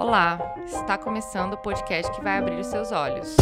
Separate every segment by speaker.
Speaker 1: Olá, está começando o podcast que vai abrir os seus olhos.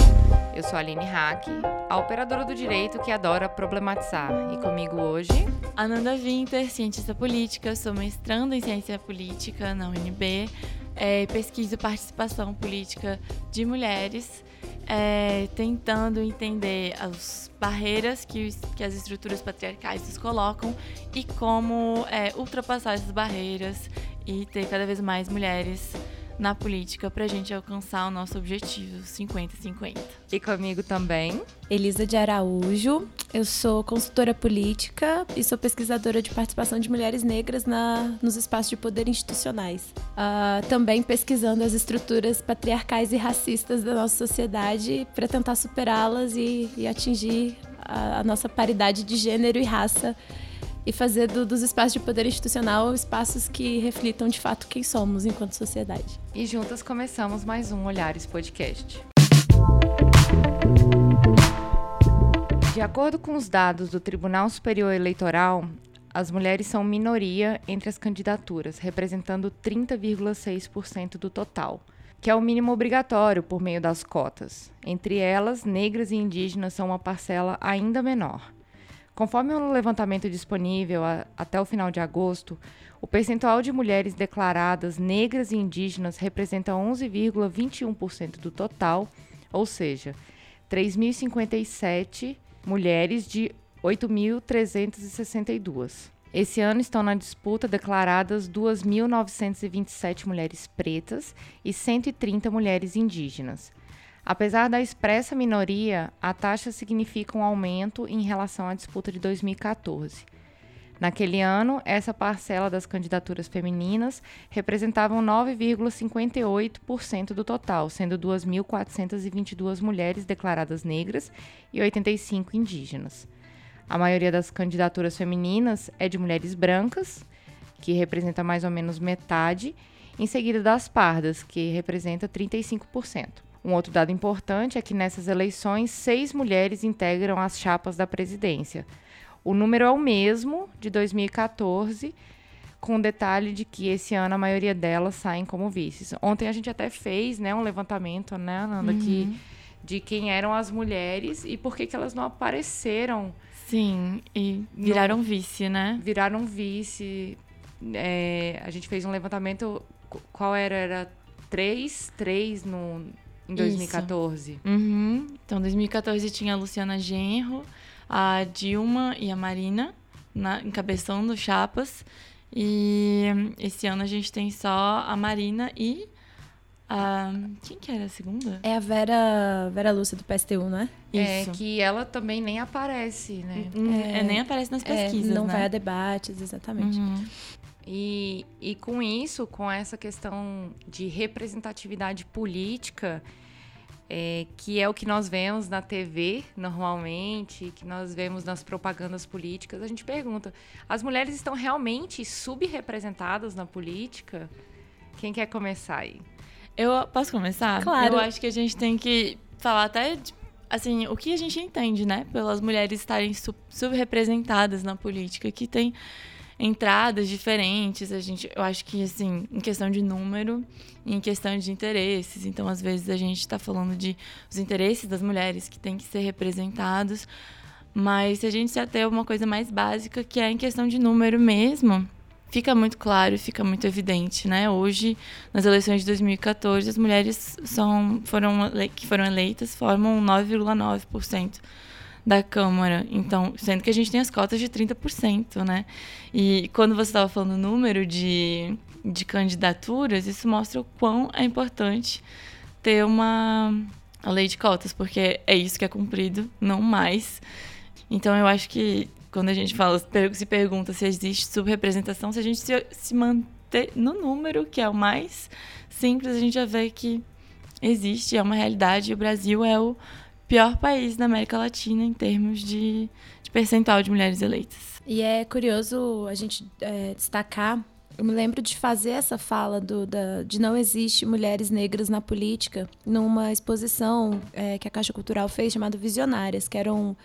Speaker 1: Eu sou a Aline Hack, a operadora do direito que adora problematizar. E comigo hoje.
Speaker 2: Ananda Winter, cientista política, sou mestrando em ciência política na UNB, é, pesquiso participação política de mulheres, é, tentando entender as barreiras que, que, as estruturas patriarcais nos colocam e como é, ultrapassar essas barreiras e ter cada vez mais mulheres na política para a gente alcançar o nosso objetivo 50-50.
Speaker 1: E comigo também.
Speaker 3: Elisa de Araújo, eu sou consultora política e sou pesquisadora de participação de mulheres negras na, nos espaços de poder institucionais. Uh, também pesquisando as estruturas patriarcais e racistas da nossa sociedade para tentar superá-las e, e, atingir a, a nossa paridade de gênero e raça e fazer do, dos espaços de poder institucional espaços que reflitam de fato quem somos enquanto sociedade.
Speaker 1: E juntas começamos mais um Olhares Podcast. De acordo com os dados do Tribunal Superior Eleitoral, as mulheres são minoria entre as candidaturas, representando 30,6% do total, que é o mínimo obrigatório por meio das cotas. Entre elas, negras e indígenas são uma parcela ainda menor. Conforme o levantamento disponível a, até o final de agosto, o percentual de mulheres declaradas negras e indígenas representa 11,21% do total, ou seja, 3.057 mulheres de 8.362. Esse ano estão na disputa declaradas 2.927 mulheres pretas e 130 mulheres indígenas. Apesar da expressa minoria, a taxa significa um aumento em relação à disputa de 2014. Naquele ano, essa parcela das candidaturas femininas representava 9,58% do total, sendo 2.422 mulheres declaradas negras e 85 indígenas. A maioria das candidaturas femininas é de mulheres brancas, que representa mais ou menos metade, em seguida das pardas, que representa 35%. Um outro dado importante é que nessas eleições, seis mulheres integram as chapas da presidência. O número é o mesmo de 2014, com o detalhe de que esse ano a maioria delas saem como vices. Ontem a gente até fez né, um levantamento, né, Ananda, uhum. que, de quem eram as mulheres e por que, que elas não apareceram.
Speaker 2: Sim, e viraram no, vice, né?
Speaker 1: Viraram vice. É, a gente fez um levantamento, qual era? Era três, três no, em 2014.
Speaker 2: Uhum. Então, 2014 tinha a Luciana Genro, a Dilma e a Marina na, encabeçando chapas. E esse ano a gente tem só a Marina e a. Quem que era a segunda?
Speaker 3: É a Vera, Vera Lúcia do PSTU, não é?
Speaker 1: É, Isso. que ela também nem aparece, né?
Speaker 2: É, é nem aparece nas é, pesquisas.
Speaker 3: É, não
Speaker 2: né?
Speaker 3: vai a debates, exatamente. Uhum.
Speaker 1: E, e com isso, com essa questão de representatividade política, é, que é o que nós vemos na TV normalmente, que nós vemos nas propagandas políticas, a gente pergunta: as mulheres estão realmente subrepresentadas na política? Quem quer começar aí?
Speaker 2: Eu posso começar?
Speaker 3: Claro.
Speaker 2: Eu acho que a gente tem que falar até de, assim, o que a gente entende, né, pelas mulheres estarem subrepresentadas na política, que tem entradas diferentes. A gente, eu acho que assim, em questão de número, em questão de interesses. Então, às vezes a gente está falando de os interesses das mulheres que têm que ser representados. Mas se a gente se até uma coisa mais básica, que é em questão de número mesmo, fica muito claro, fica muito evidente, né? Hoje, nas eleições de 2014, as mulheres são, foram, que foram eleitas formam 9,9% da Câmara. Então, sendo que a gente tem as cotas de 30%, né? E quando você estava falando o número de, de candidaturas, isso mostra o quão é importante ter uma a lei de cotas, porque é isso que é cumprido, não mais. Então, eu acho que quando a gente fala, se pergunta se existe subrepresentação, se a gente se, se manter no número, que é o mais simples, a gente já vê que existe, é uma realidade, e o Brasil é o pior país da América Latina em termos de, de percentual de mulheres eleitas.
Speaker 3: E é curioso a gente é, destacar. Eu me lembro de fazer essa fala do, da, de não existe mulheres negras na política numa exposição é, que a Caixa Cultural fez chamada Visionárias, que eram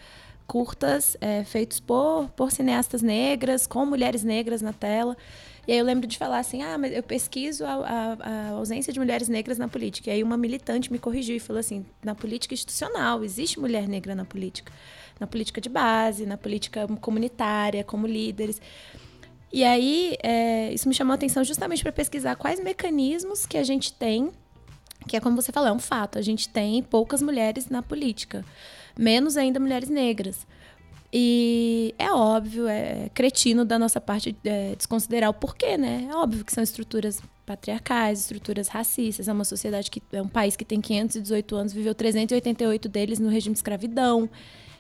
Speaker 3: curtas é, feitos por, por cineastas negras, com mulheres negras na tela. E aí eu lembro de falar assim, ah, mas eu pesquiso a, a, a, ausência de mulheres negras na política. E aí uma militante me corrigiu e falou assim, na política institucional, existe mulher negra na política. Na política de base, na política comunitária, como líderes. E aí, é, isso me chamou a atenção justamente para pesquisar quais mecanismos que a gente tem, que é como você falou, é um fato, a gente tem poucas mulheres na política, menos ainda mulheres negras. E é óbvio, é cretino da nossa parte é, desconsiderar o porquê, né? É óbvio que são estruturas patriarcais, estruturas racistas. É uma sociedade que é um país que tem 518 anos, viveu 388 deles no regime de escravidão.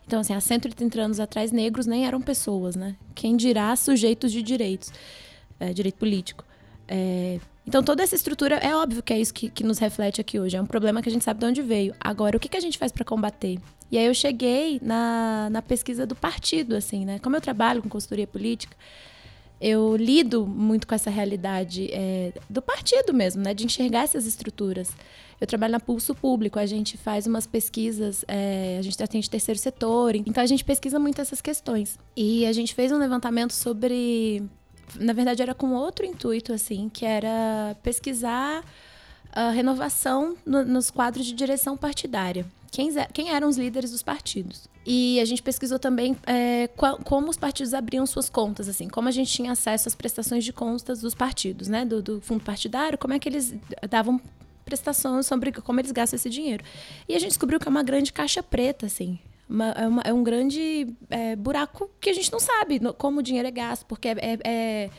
Speaker 3: Então, assim, há 130 anos atrás, negros nem eram pessoas, né? Quem dirá sujeitos de direitos, é, direito político. É, então, toda essa estrutura, é óbvio que é isso que, que, nos reflete aqui hoje. É um problema que a gente sabe de onde veio. Agora, o que, que a gente faz para combater? E aí eu cheguei na, na pesquisa do partido, assim, né? Como eu trabalho com consultoria política, eu lido muito com essa realidade é, do partido mesmo, né? De enxergar essas estruturas. Eu trabalho na Pulso Público, a gente faz umas pesquisas, é, a gente atende terceiro setor, então a gente pesquisa muito essas questões. E a gente fez um levantamento sobre. Na verdade, era com outro intuito, assim, que era pesquisar a renovação no, nos quadros de direção partidária. Quem, quem, eram os líderes dos partidos. E a gente pesquisou também é, qual, como os partidos abriam suas contas, assim, como a gente tinha acesso às prestações de contas dos partidos, né, do, do fundo partidário, como é que eles davam prestações sobre como eles gastam esse dinheiro. E a gente descobriu que é uma grande caixa preta, assim. Uma, é, uma, é, um grande é, buraco que a gente não sabe como o dinheiro é gasto, porque é, é, é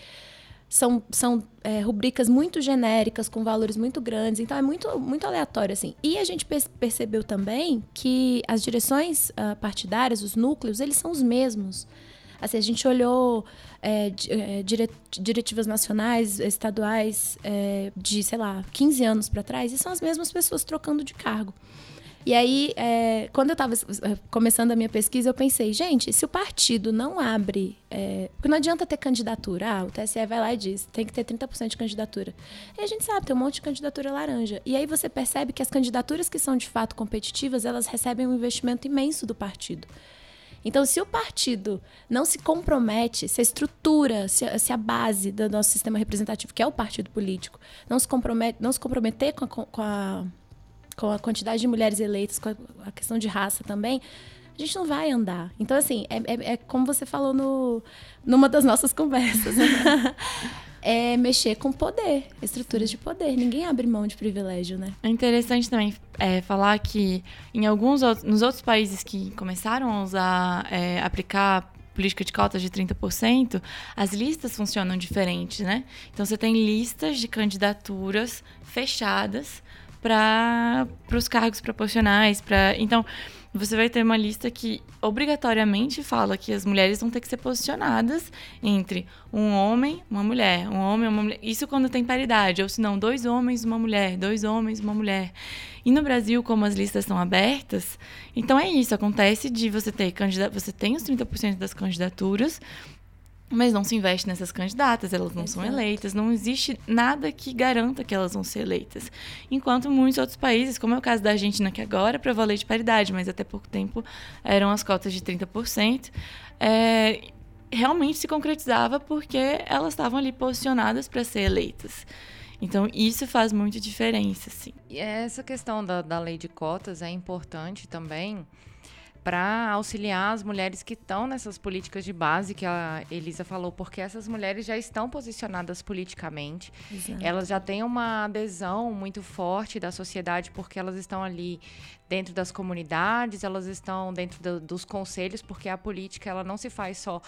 Speaker 3: são, são é, rubricas muito genéricas, com valores muito grandes, então é muito, muito aleatório, assim. E a gente percebeu também que as direções uh, partidárias, os núcleos, eles são os mesmos. Assim, a gente olhou é, é diretivas nacionais, estaduais, é, de, sei lá, 15 anos para trás, e são as mesmas pessoas trocando de cargo. E aí, é, quando eu estava começando a minha pesquisa, eu pensei, gente, se o partido não abre. É, porque não adianta ter candidatura. Ah, o TSE vai lá e diz, tem que ter 30% de candidatura. E a gente sabe, tem um monte de candidatura laranja. E aí você percebe que as candidaturas que são de fato competitivas, elas recebem um investimento imenso do partido. Então, se o partido não se compromete, se a estrutura, se a, se a base do nosso sistema representativo, que é o partido político, não se, compromete, não se comprometer com a, com a, com a quantidade de mulheres eleitas, com a, questão de raça também, a gente não vai andar. Então, assim, é, é, é como você falou no, numa das nossas conversas. Né? é mexer com poder, estruturas de poder. Ninguém abre mão de privilégio, né?
Speaker 2: É interessante também é, falar que em alguns outros, nos outros países que começaram a usar, é, aplicar política de cotas de 30%, as listas funcionam diferentes, né? Então você tem listas de candidaturas fechadas para os cargos proporcionais, para então você vai ter uma lista que obrigatoriamente fala que as mulheres vão ter que ser posicionadas entre um homem, uma mulher, um homem, uma mulher. Isso quando tem paridade, ou se não, dois homens, uma mulher, dois homens, uma mulher. E no Brasil, como as listas são abertas, então é isso, acontece de você ter candidato, você tem os 30% das candidaturas, mas não se investe nessas candidatas, elas não Exato. são eleitas, não existe nada que garanta que elas vão ser eleitas. Enquanto muitos outros países, como é o caso da Argentina, que agora prevê a lei de paridade, mas até pouco tempo eram as cotas de 30%, é, realmente se concretizava porque elas estavam ali posicionadas para ser eleitas. Então, isso faz muita diferença, sim.
Speaker 1: E essa questão da, da lei de cotas é importante também para auxiliar as mulheres que estão nessas políticas de base que a Elisa falou, porque essas mulheres já estão posicionadas politicamente, Exato. elas já têm uma adesão muito forte da sociedade, porque elas estão ali dentro das comunidades, elas estão dentro do, dos conselhos, porque a política ela não se faz só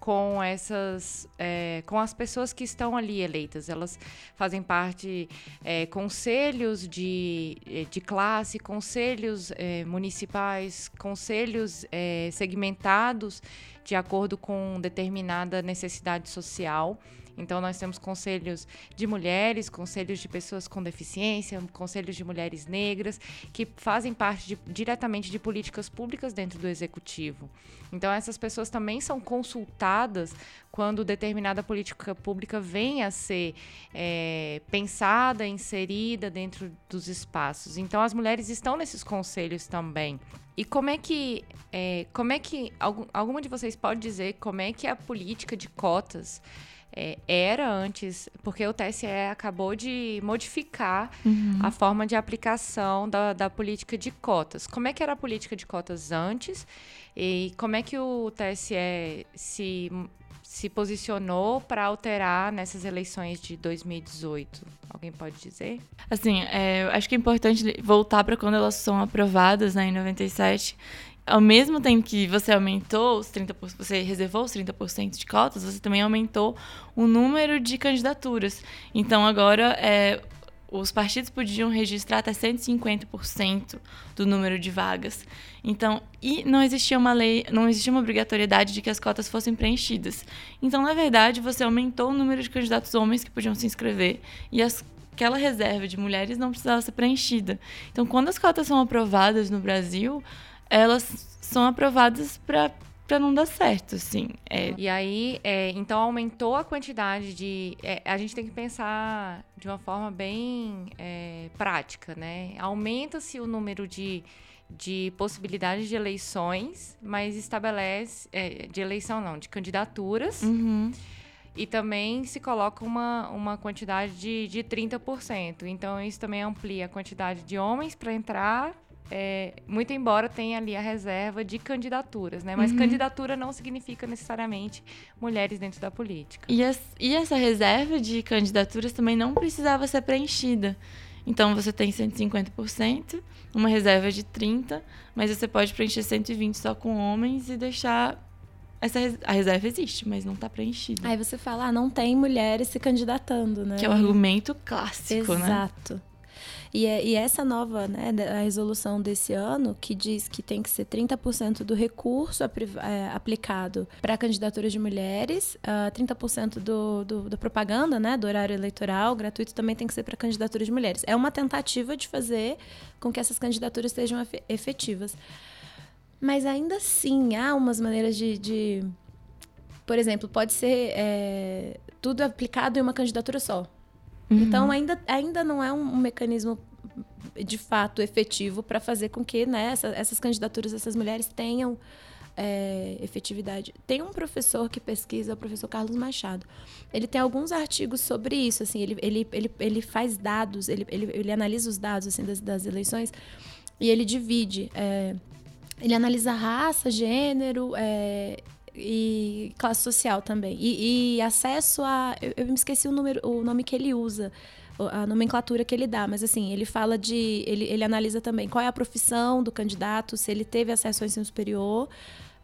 Speaker 1: com essas é, com as pessoas que estão ali eleitas. Elas fazem parte é, conselhos de, é, de classe conselhos é, municipais conselhos segmentados de acordo com determinada necessidade social então, nós temos conselhos de mulheres, conselhos de pessoas com deficiência, conselhos de mulheres negras, que fazem parte de, diretamente de políticas públicas dentro do executivo. Então, essas pessoas também são consultadas quando determinada política pública vem a ser é, pensada, inserida dentro dos espaços. Então, as mulheres estão nesses conselhos também. E como é que, é, como é que algum, alguma de vocês pode dizer como é que a política de cotas é, era antes, porque o TSE acabou de modificar uhum. a forma de aplicação da, da política de cotas. Como é que era a política de cotas antes e como é que o TSE se, se posicionou para alterar nessas eleições de 2018? Alguém pode dizer?
Speaker 2: Assim, é, acho que é importante voltar para quando elas são aprovadas né, em 97 ao mesmo tempo que você aumentou os 30%, você reservou os 30% de cotas, você também aumentou o número de candidaturas. Então agora é, os partidos podiam registrar até 150% do número de vagas. Então, e não existia uma lei, não existia uma obrigatoriedade de que as cotas fossem preenchidas. Então, na verdade, você aumentou o número de candidatos homens que podiam se inscrever e as aquela reserva de mulheres não precisava ser preenchida. Então, quando as cotas são aprovadas no Brasil, elas são aprovadas para para não dar certo, assim.
Speaker 1: É. E aí, é, então aumentou a quantidade de. É, a gente tem que pensar de uma forma bem é, prática, né? Aumenta-se o número de, de possibilidades de eleições, mas estabelece. É, de eleição não, de candidaturas.
Speaker 2: Uhum.
Speaker 1: E também se coloca uma, uma quantidade de, de 30%. Então, isso também amplia a quantidade de homens para entrar é, muito embora tenha ali a reserva de candidaturas, né? Mas uhum. candidatura não significa necessariamente mulheres dentro da política.
Speaker 2: E, as, e essa reserva de candidaturas também não precisava ser preenchida. Então você tem 150%, uma reserva de 30%, mas você pode preencher 120% só com homens e deixar. Essa, a reserva existe, mas não está preenchida.
Speaker 3: Aí você fala, ah, não tem mulheres se candidatando, né?
Speaker 2: Que é o argumento clássico,
Speaker 3: Exato. né? Exato. E, é, e essa nova, né, a resolução desse ano, que diz que tem que ser 30% do recurso é, aplicado para candidaturas de mulheres, uh, ah, 30% do, do, da propaganda, né, do horário eleitoral gratuito também tem que ser para candidaturas de mulheres. É uma tentativa de fazer com que essas candidaturas sejam efetivas. Mas ainda assim, há umas maneiras de, de por exemplo, pode ser é, tudo aplicado em uma candidatura só. Uhum. Então, ainda, ainda não é um, um mecanismo de fato efetivo para fazer com que né, essa, essas candidaturas, essas mulheres tenham é, efetividade. Tem um professor que pesquisa, o professor Carlos Machado. Ele tem alguns artigos sobre isso. Assim, ele, ele, ele, ele faz dados, ele, ele, ele analisa os dados assim, das, das eleições e ele divide. É, ele analisa raça, gênero, é, e classe social também. E, e acesso a. Eu, eu, me esqueci o, número, o nome que ele usa, a nomenclatura que ele dá, mas assim, ele fala de. Ele, ele analisa também qual é a profissão do candidato, se ele teve acesso ao ensino superior.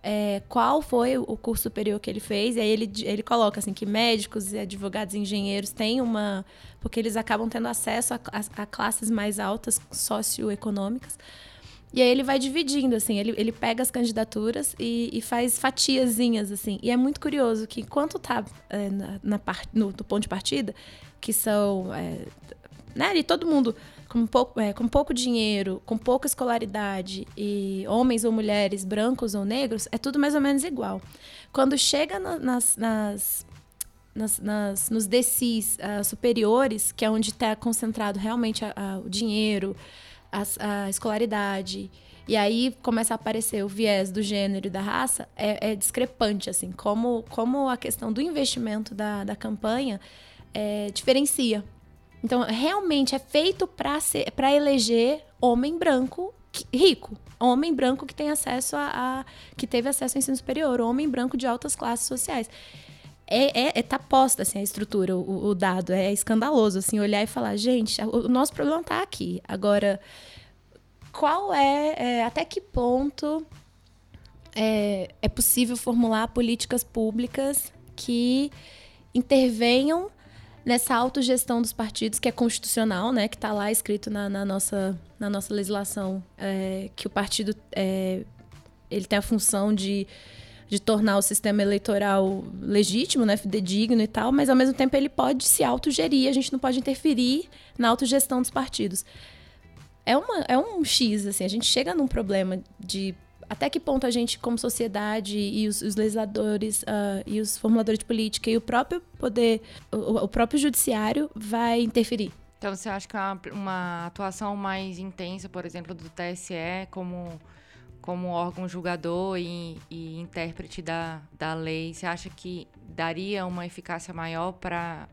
Speaker 3: É, qual foi o curso superior que ele fez, e aí ele, ele coloca assim que médicos, advogados e engenheiros têm uma. porque eles acabam tendo acesso a, a, a classes mais altas socioeconômicas. E aí ele vai dividindo, assim, ele, ele pega as candidaturas e, e faz fatiazinhas, assim. E é muito curioso que enquanto tá é, na, na part, no, no, ponto de partida, que são. É, né, e todo mundo com pouco, é, com pouco dinheiro, com pouca escolaridade, e homens ou mulheres, brancos ou negros, é tudo mais ou menos igual. Quando chega no, nas, nas nas, nas, nos DCs uh, superiores, que é onde está concentrado realmente a, a, o dinheiro, a, a escolaridade. E aí começa a aparecer o viés do gênero e da raça, é, é discrepante, assim, como, como a questão do investimento da, da campanha é, diferencia. Então, realmente é feito para eleger homem branco rico, homem branco que tem acesso a, a, que teve acesso ao ensino superior, homem branco de altas classes sociais. É, é, é tá posta assim a estrutura, o, o, dado é escandaloso assim olhar e falar, gente, o, nosso problema está aqui. Agora qual é, é até que ponto é, é possível formular políticas públicas que intervenham nessa autogestão dos partidos, que é constitucional, né, que está lá escrito na, na, nossa, na nossa legislação, é, que o partido é, ele tem a função de, de tornar o sistema eleitoral legítimo, né, fidedigno e tal, mas ao mesmo tempo ele pode se autogerir, a gente não pode interferir na autogestão dos partidos é, uma, é um X, assim, a gente chega num problema de até que ponto a gente, como sociedade, e os, os legisladores, uh, e os formuladores de política, e o próprio poder, o, o, próprio judiciário vai interferir.
Speaker 1: Então, você acha que uma, uma atuação mais intensa, por exemplo, do TSE, como como órgão julgador e, e intérprete da, da lei, você acha que daria uma eficácia maior para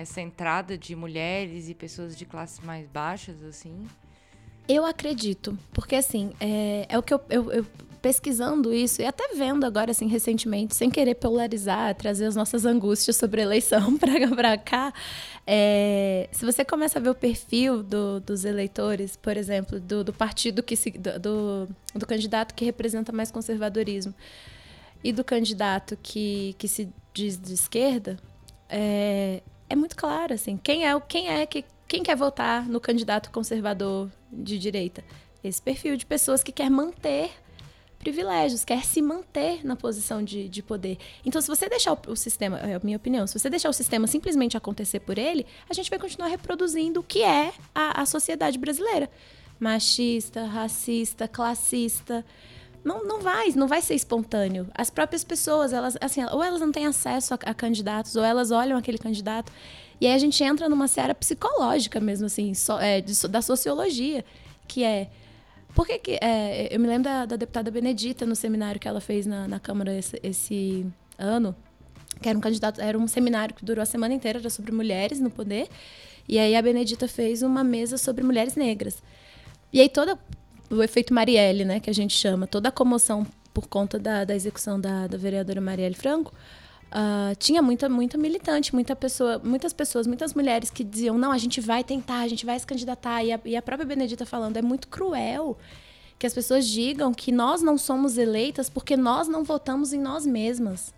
Speaker 1: essa entrada de mulheres e pessoas de classes mais baixas, assim?
Speaker 3: Eu acredito, porque assim, é, é o que eu, eu, eu, pesquisando isso e até vendo agora, assim, recentemente, sem querer polarizar, trazer as nossas angústias sobre a eleição para cá, é, se você começa a ver o perfil do, dos eleitores, por exemplo, do, do partido que se, do, do candidato que representa mais conservadorismo e do candidato que, que se diz de esquerda, é, é muito claro, assim, quem é, quem é que quem quer votar no candidato conservador de direita? Esse perfil de pessoas que quer manter privilégios, quer se manter na posição de, de poder. Então, se você deixar o, o, sistema, é a minha opinião, se você deixar o sistema simplesmente acontecer por ele, a gente vai continuar reproduzindo o que é a, a sociedade brasileira. Machista, racista, classista, não, não vai, não vai ser espontâneo. As próprias pessoas, elas, assim, ou elas não têm acesso a, a candidatos, ou elas olham aquele candidato. E aí a gente entra numa seara psicológica mesmo, assim, so, é, de, da sociologia, que é. Por que, que é, eu me lembro da, da, deputada Benedita no seminário que ela fez na, na Câmara esse, esse ano, que era um candidato, era um seminário que durou a semana inteira, era sobre mulheres no poder. E aí a Benedita fez uma mesa sobre mulheres negras. E aí toda o efeito Marielle, né, que a gente chama, toda a comoção por conta da, da execução da, da vereadora Marielle Franco, uh, tinha muita, muita militante, muita pessoa, muitas pessoas, muitas mulheres que diziam, não, a gente vai tentar, a gente vai se candidatar. E a, e a própria Benedita falando, é muito cruel que as pessoas digam que nós não somos eleitas porque nós não votamos em nós mesmas.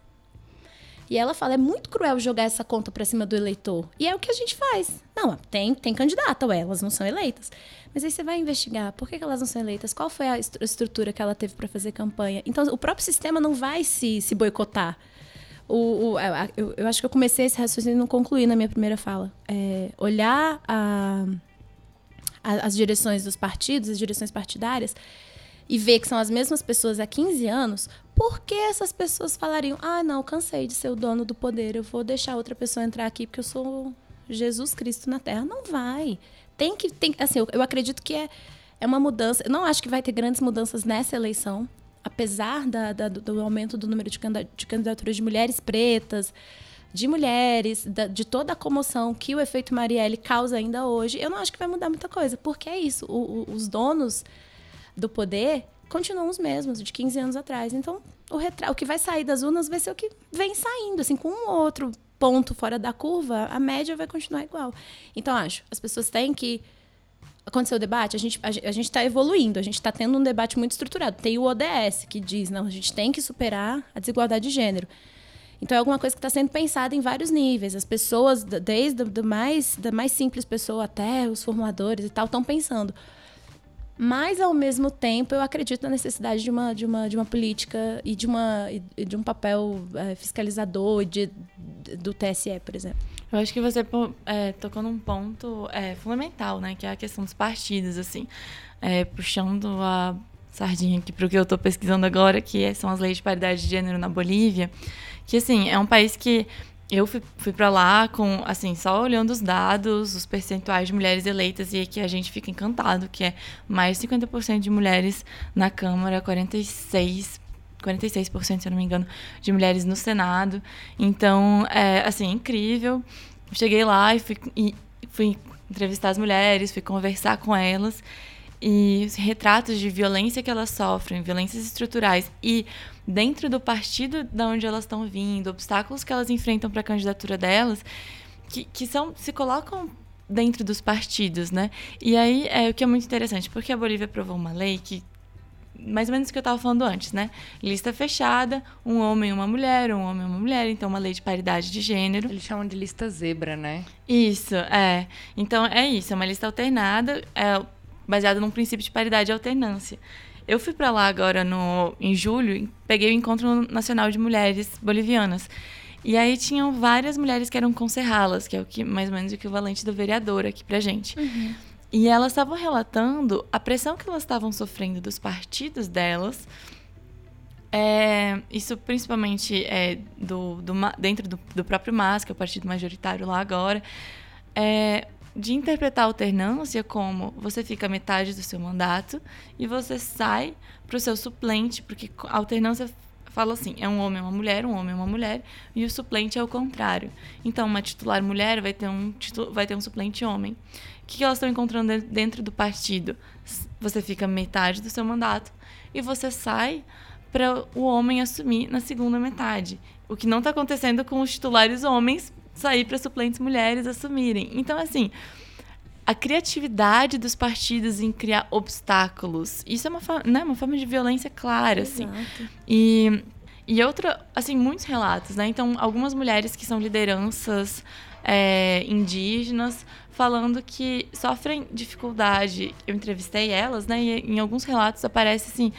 Speaker 3: E ela fala, é muito cruel jogar essa conta para cima do eleitor. E é o que a gente faz. Não, tem, tem candidata, ué, elas não são eleitas. Mas aí você vai investigar por que, elas não são eleitas, qual foi a estrutura que ela teve para fazer campanha. Então, o próprio sistema não vai se, se boicotar. O, o eu, eu, acho que eu comecei esse raciocínio e não concluí na minha primeira fala. É, olhar a, a, as direções dos partidos, as direções partidárias, e ver que são as mesmas pessoas há 15 anos, por que essas pessoas falariam: ah, não, cansei de ser o dono do poder, eu vou deixar outra pessoa entrar aqui porque eu sou Jesus Cristo na Terra? Não vai tem que. Tem, assim, eu, eu acredito que é, é uma mudança. Eu não acho que vai ter grandes mudanças nessa eleição, apesar da, da do aumento do número de, candidaturas de mulheres pretas, de mulheres, da, de toda a comoção que o efeito Marielle causa ainda hoje, eu não acho que vai mudar muita coisa. Porque é isso. O, o, os donos do poder continuam os mesmos, de 15 anos atrás. Então, o, retra o que vai sair das urnas vai ser o que vem saindo, assim, com um outro ponto fora da curva, a média vai continuar igual. Então, acho, as pessoas têm que. Aconteceu o debate, a gente a, a está evoluindo, a gente está tendo um debate muito estruturado. Tem o ODS, que diz, não, a gente tem que superar a desigualdade de gênero. Então é alguma coisa que está sendo pensada em vários níveis. As pessoas, desde do mais, da mais simples pessoa até os formuladores e tal, estão pensando. Mas, ao mesmo tempo, eu acredito na necessidade de uma, de uma, de uma política e de, uma, de um papel é, fiscalizador de, do TSE, por exemplo.
Speaker 2: Eu acho que você é, tocou num ponto é, fundamental, né? Que é a questão dos partidos, assim. É, puxando a sardinha aqui para o que eu estou pesquisando agora, que são as leis de paridade de gênero na Bolívia. Que, assim, é um país que eu fui, fui para lá com, assim, só olhando os dados, os percentuais de mulheres eleitas, e aqui a gente fica encantado, que é mais de 50% de mulheres na Câmara, 46%. 46%, se eu não me engano, de mulheres no Senado. Então, é, assim, incrível. Cheguei lá e fui, e fui entrevistar as mulheres, fui conversar com elas. E os retratos de violência que elas sofrem, violências estruturais e dentro do partido da onde elas estão vindo, obstáculos que elas enfrentam para a candidatura delas, que, que são se colocam dentro dos partidos, né? E aí é o que é muito interessante, porque a Bolívia aprovou uma lei que mais ou menos o que eu estava falando antes, né? Lista fechada, um homem e uma mulher, um homem e uma mulher, então uma lei de paridade de gênero.
Speaker 1: Eles chamam de lista zebra, né?
Speaker 2: Isso, é. Então é isso, é uma lista alternada, é baseada num princípio de paridade e alternância. Eu fui para lá agora no, em julho, peguei o Encontro Nacional de Mulheres Bolivianas. E aí tinham várias mulheres que eram conserralas, que é o que mais ou menos o equivalente do vereador aqui pra gente. Uhum. E elas estavam relatando a pressão que elas estavam sofrendo dos partidos delas. É, isso principalmente é do, do dentro do, do, próprio MAS, que é o partido majoritário lá agora. É, de interpretar a alternância como você fica metade do seu mandato e você sai para o seu suplente, porque a alternância fala assim: é um homem e uma mulher, um homem e uma mulher, e o suplente é o contrário. Então, uma titular mulher vai ter um, vai ter um suplente homem. O que elas estão encontrando dentro do partido? Você fica metade do seu mandato e você sai para o homem assumir na segunda metade. O que não está acontecendo com os titulares homens sair para suplentes mulheres assumirem. Então, assim, a criatividade dos partidos em criar obstáculos. Isso é uma, né, uma forma de violência clara, assim. Exato. assim. E, e outra, assim, muitos relatos, né? Então, algumas mulheres que são lideranças é, indígenas falando que sofrem dificuldade. Eu entrevistei elas, né? E em alguns relatos aparece assim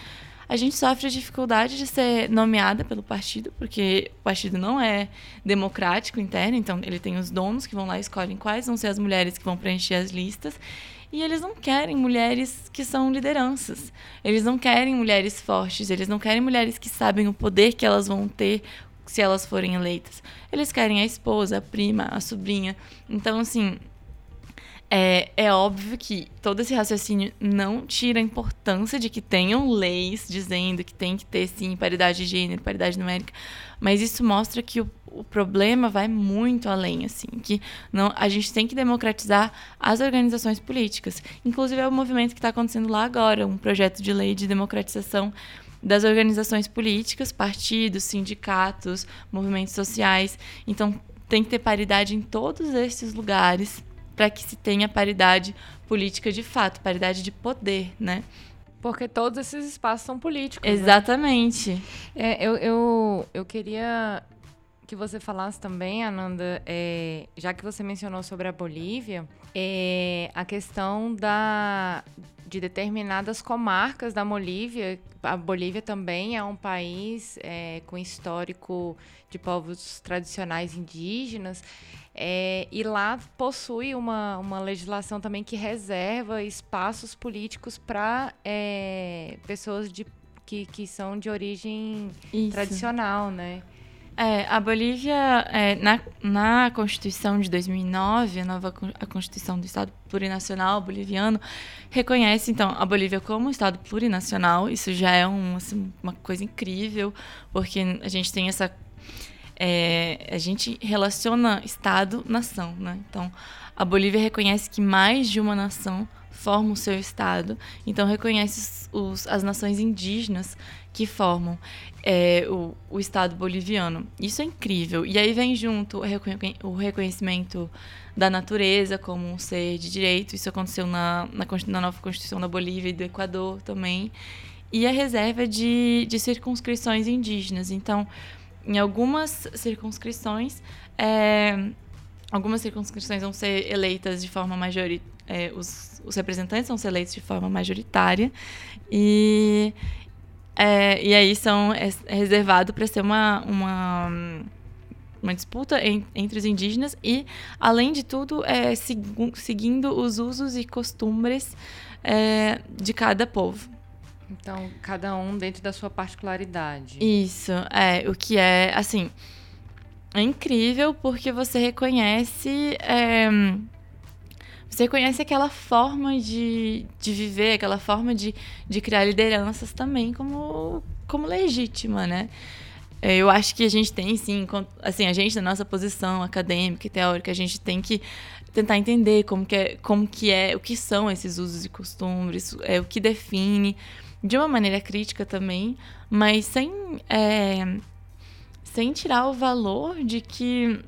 Speaker 2: a gente sofre a dificuldade de ser nomeada pelo partido, porque o partido não é democrático interno, então ele tem os donos que vão lá e escolhem quais vão ser as mulheres que vão preencher as listas. E eles não querem mulheres que são lideranças. Eles não querem mulheres fortes, eles não querem mulheres que sabem o poder que elas vão ter se elas forem eleitas. Eles querem a esposa, a prima, a sobrinha. Então, assim, é, é óbvio que todo esse raciocínio não tira a importância de que tenham leis dizendo que tem que ter, sim, paridade de gênero, paridade numérica, mas isso mostra que o, o problema vai muito além, assim, que não, a gente tem que democratizar as organizações políticas. Inclusive, é o movimento que está acontecendo lá agora, um projeto de lei de democratização das organizações políticas, partidos, sindicatos, movimentos sociais. Então, tem que ter paridade em todos esses lugares para que se tenha paridade política de fato, paridade de poder, né?
Speaker 1: Porque todos esses espaços são políticos. Né?
Speaker 2: Exatamente. Né?
Speaker 1: É, eu, eu, eu queria que você falasse também, Ananda, é, já que você mencionou sobre a Bolívia, é, a questão da, de determinadas comarcas da Bolívia. A Bolívia também é um país é, com histórico de povos tradicionais indígenas. É, e lá possui uma, uma legislação também que reserva espaços políticos para é, pessoas de, que, que são de origem Isso. tradicional, né?
Speaker 2: É, a Bolívia, é, na, na Constituição de 2009, a nova a Constituição do Estado Plurinacional Boliviano, reconhece, então, a Bolívia como Estado plurinacional. Isso já é um, assim, uma coisa incrível, porque a gente tem essa é, a gente relaciona Estado-nação, né? Então, a Bolívia reconhece que mais de uma nação forma o seu Estado, então reconhece os, as nações indígenas que formam é, o, o, Estado boliviano. Isso é incrível. E aí vem junto o reconhecimento da natureza como um ser de direito. Isso aconteceu na, na, na nova Constituição da Bolívia e do Equador também. E a reserva de, de circunscrições indígenas. Então, em algumas circunscrições, é, algumas circunscrições vão ser eleitas de forma majoritária, é, os, os, representantes vão ser eleitos de forma majoritária e, é, e aí são é, é reservado para ser uma, uma, uma disputa em, entre os indígenas e, além de tudo, é, seguindo os usos e costumes de cada povo.
Speaker 1: Então, cada um dentro da sua particularidade.
Speaker 2: Isso, é. O que é, assim, é incrível porque você reconhece. É, você reconhece aquela forma de, de viver, aquela forma de, de criar lideranças também como, como legítima, né? É, eu acho que a gente tem, sim, assim, a gente, na nossa posição acadêmica e teórica, a gente tem que tentar entender como que é, como que é o que são esses usos e costumes, é, o que define de uma maneira crítica também, mas sem, é, sem tirar o valor de que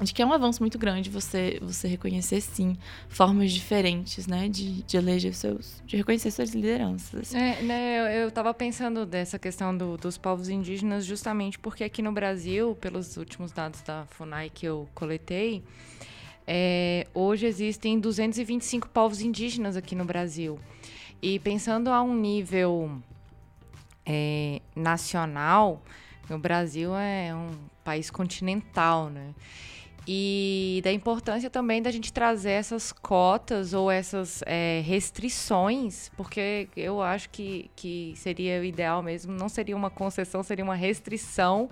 Speaker 2: de que é um avanço muito grande você você reconhecer sim formas diferentes né de, de eleger seus de reconhecer suas lideranças
Speaker 1: é, né, eu estava pensando dessa questão do, dos povos indígenas justamente porque aqui no Brasil pelos últimos dados da Funai que eu coletei é, hoje existem 225 povos indígenas aqui no Brasil e pensando a um nível é, nacional, o Brasil é um país continental, né? E da importância também da gente trazer essas cotas ou essas é, restrições, porque eu acho que, que seria o ideal mesmo, não seria uma concessão, seria uma restrição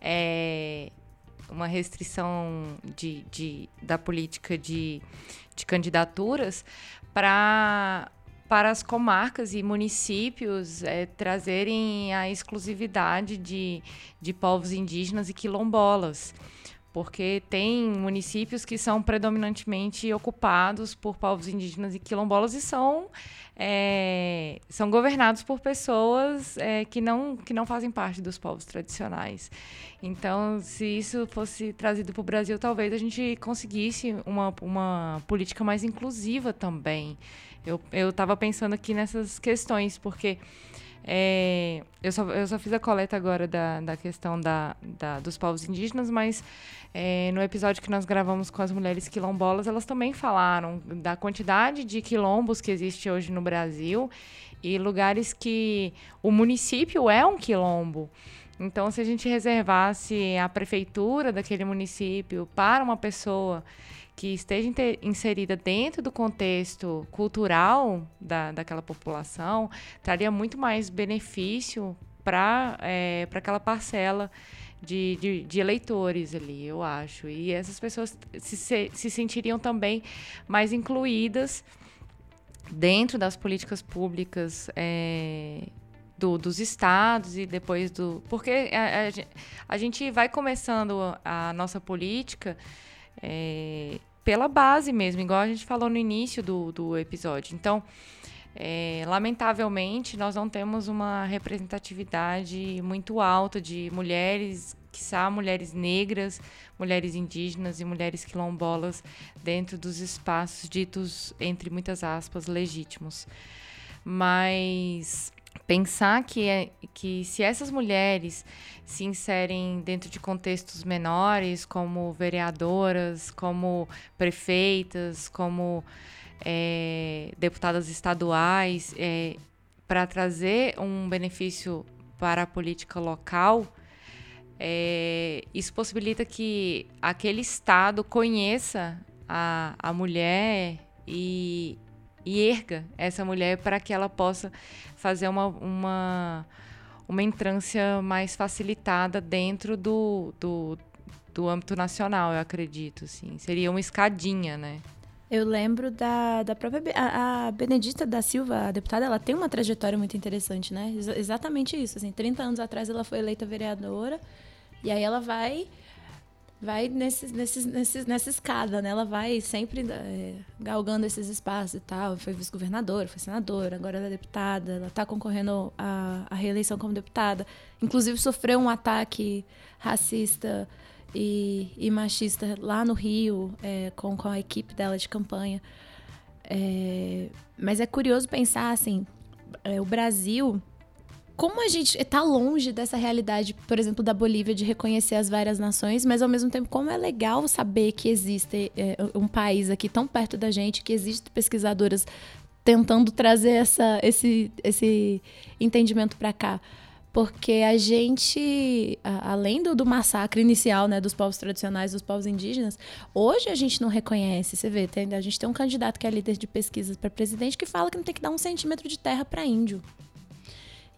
Speaker 1: é, uma restrição de, de, da política de, de candidaturas para para as comarcas e municípios é, trazerem a exclusividade de, de povos indígenas e quilombolas porque tem municípios que são predominantemente ocupados por povos indígenas e quilombolas e são, é, são governados por pessoas é, que, não, que não fazem parte dos povos tradicionais. Então, se isso fosse trazido para o Brasil, talvez a gente conseguisse uma, uma política mais inclusiva também. Eu estava pensando aqui nessas questões, porque é, eu, só, eu só fiz a coleta agora da, da questão da, da dos povos indígenas, mas é, no episódio que nós gravamos com as mulheres quilombolas, elas também falaram da quantidade de quilombos que existe hoje no Brasil e lugares que o município é um quilombo. Então, se a gente reservasse a prefeitura daquele município para uma pessoa que esteja inserida dentro do contexto cultural da, daquela população, traria muito mais benefício para é, aquela parcela de, de, de, eleitores ali, eu acho. E essas pessoas se, se, se sentiriam também mais incluídas dentro das políticas públicas é, do, dos estados e depois do. Porque a, a, a, gente vai começando a nossa política é, pela base mesmo, igual a gente falou no início do, do episódio. Então, é, lamentavelmente, nós não temos uma representatividade muito alta de mulheres, quiçá mulheres negras, mulheres indígenas e mulheres quilombolas dentro dos espaços ditos, entre muitas aspas, legítimos. Mas pensar que, é, que se essas mulheres se inserem dentro de contextos menores, como vereadoras, como prefeitas, como é, deputadas estaduais, é, para trazer um benefício para a política local, é, isso possibilita que aquele Estado conheça a, a mulher e, e erga essa mulher para que ela possa fazer uma, uma, uma entrância mais facilitada dentro do, do, do âmbito nacional, eu acredito. Assim. Seria uma escadinha, né?
Speaker 3: Eu lembro da, da própria. A, Benedita da Silva, a deputada, ela tem uma trajetória muito interessante, né? Ex exatamente isso. Assim, 30 anos atrás ela foi eleita vereadora, e aí ela vai vai nesses, nesses, nesses, nessa escada, né? Ela vai sempre é, galgando esses espaços e tal. Foi vice-governadora, foi senadora, agora ela é deputada. Ela está concorrendo à, à reeleição como deputada. Inclusive sofreu um ataque racista e, e machista lá no Rio, é, com, com a equipe dela de campanha. É, mas é curioso pensar, assim, o Brasil como a gente está longe dessa realidade, por exemplo, da Bolívia, de reconhecer as várias nações, mas ao mesmo tempo, como é legal saber que existe é, um país aqui tão perto da gente, que existem pesquisadoras tentando trazer essa, esse, esse entendimento para cá. Porque a gente, além do, do, massacre inicial né, dos povos tradicionais, dos povos indígenas, hoje a gente não reconhece. Você vê, tem, a gente tem um candidato que é líder de pesquisas para presidente que fala que não tem que dar um centímetro de terra para índio.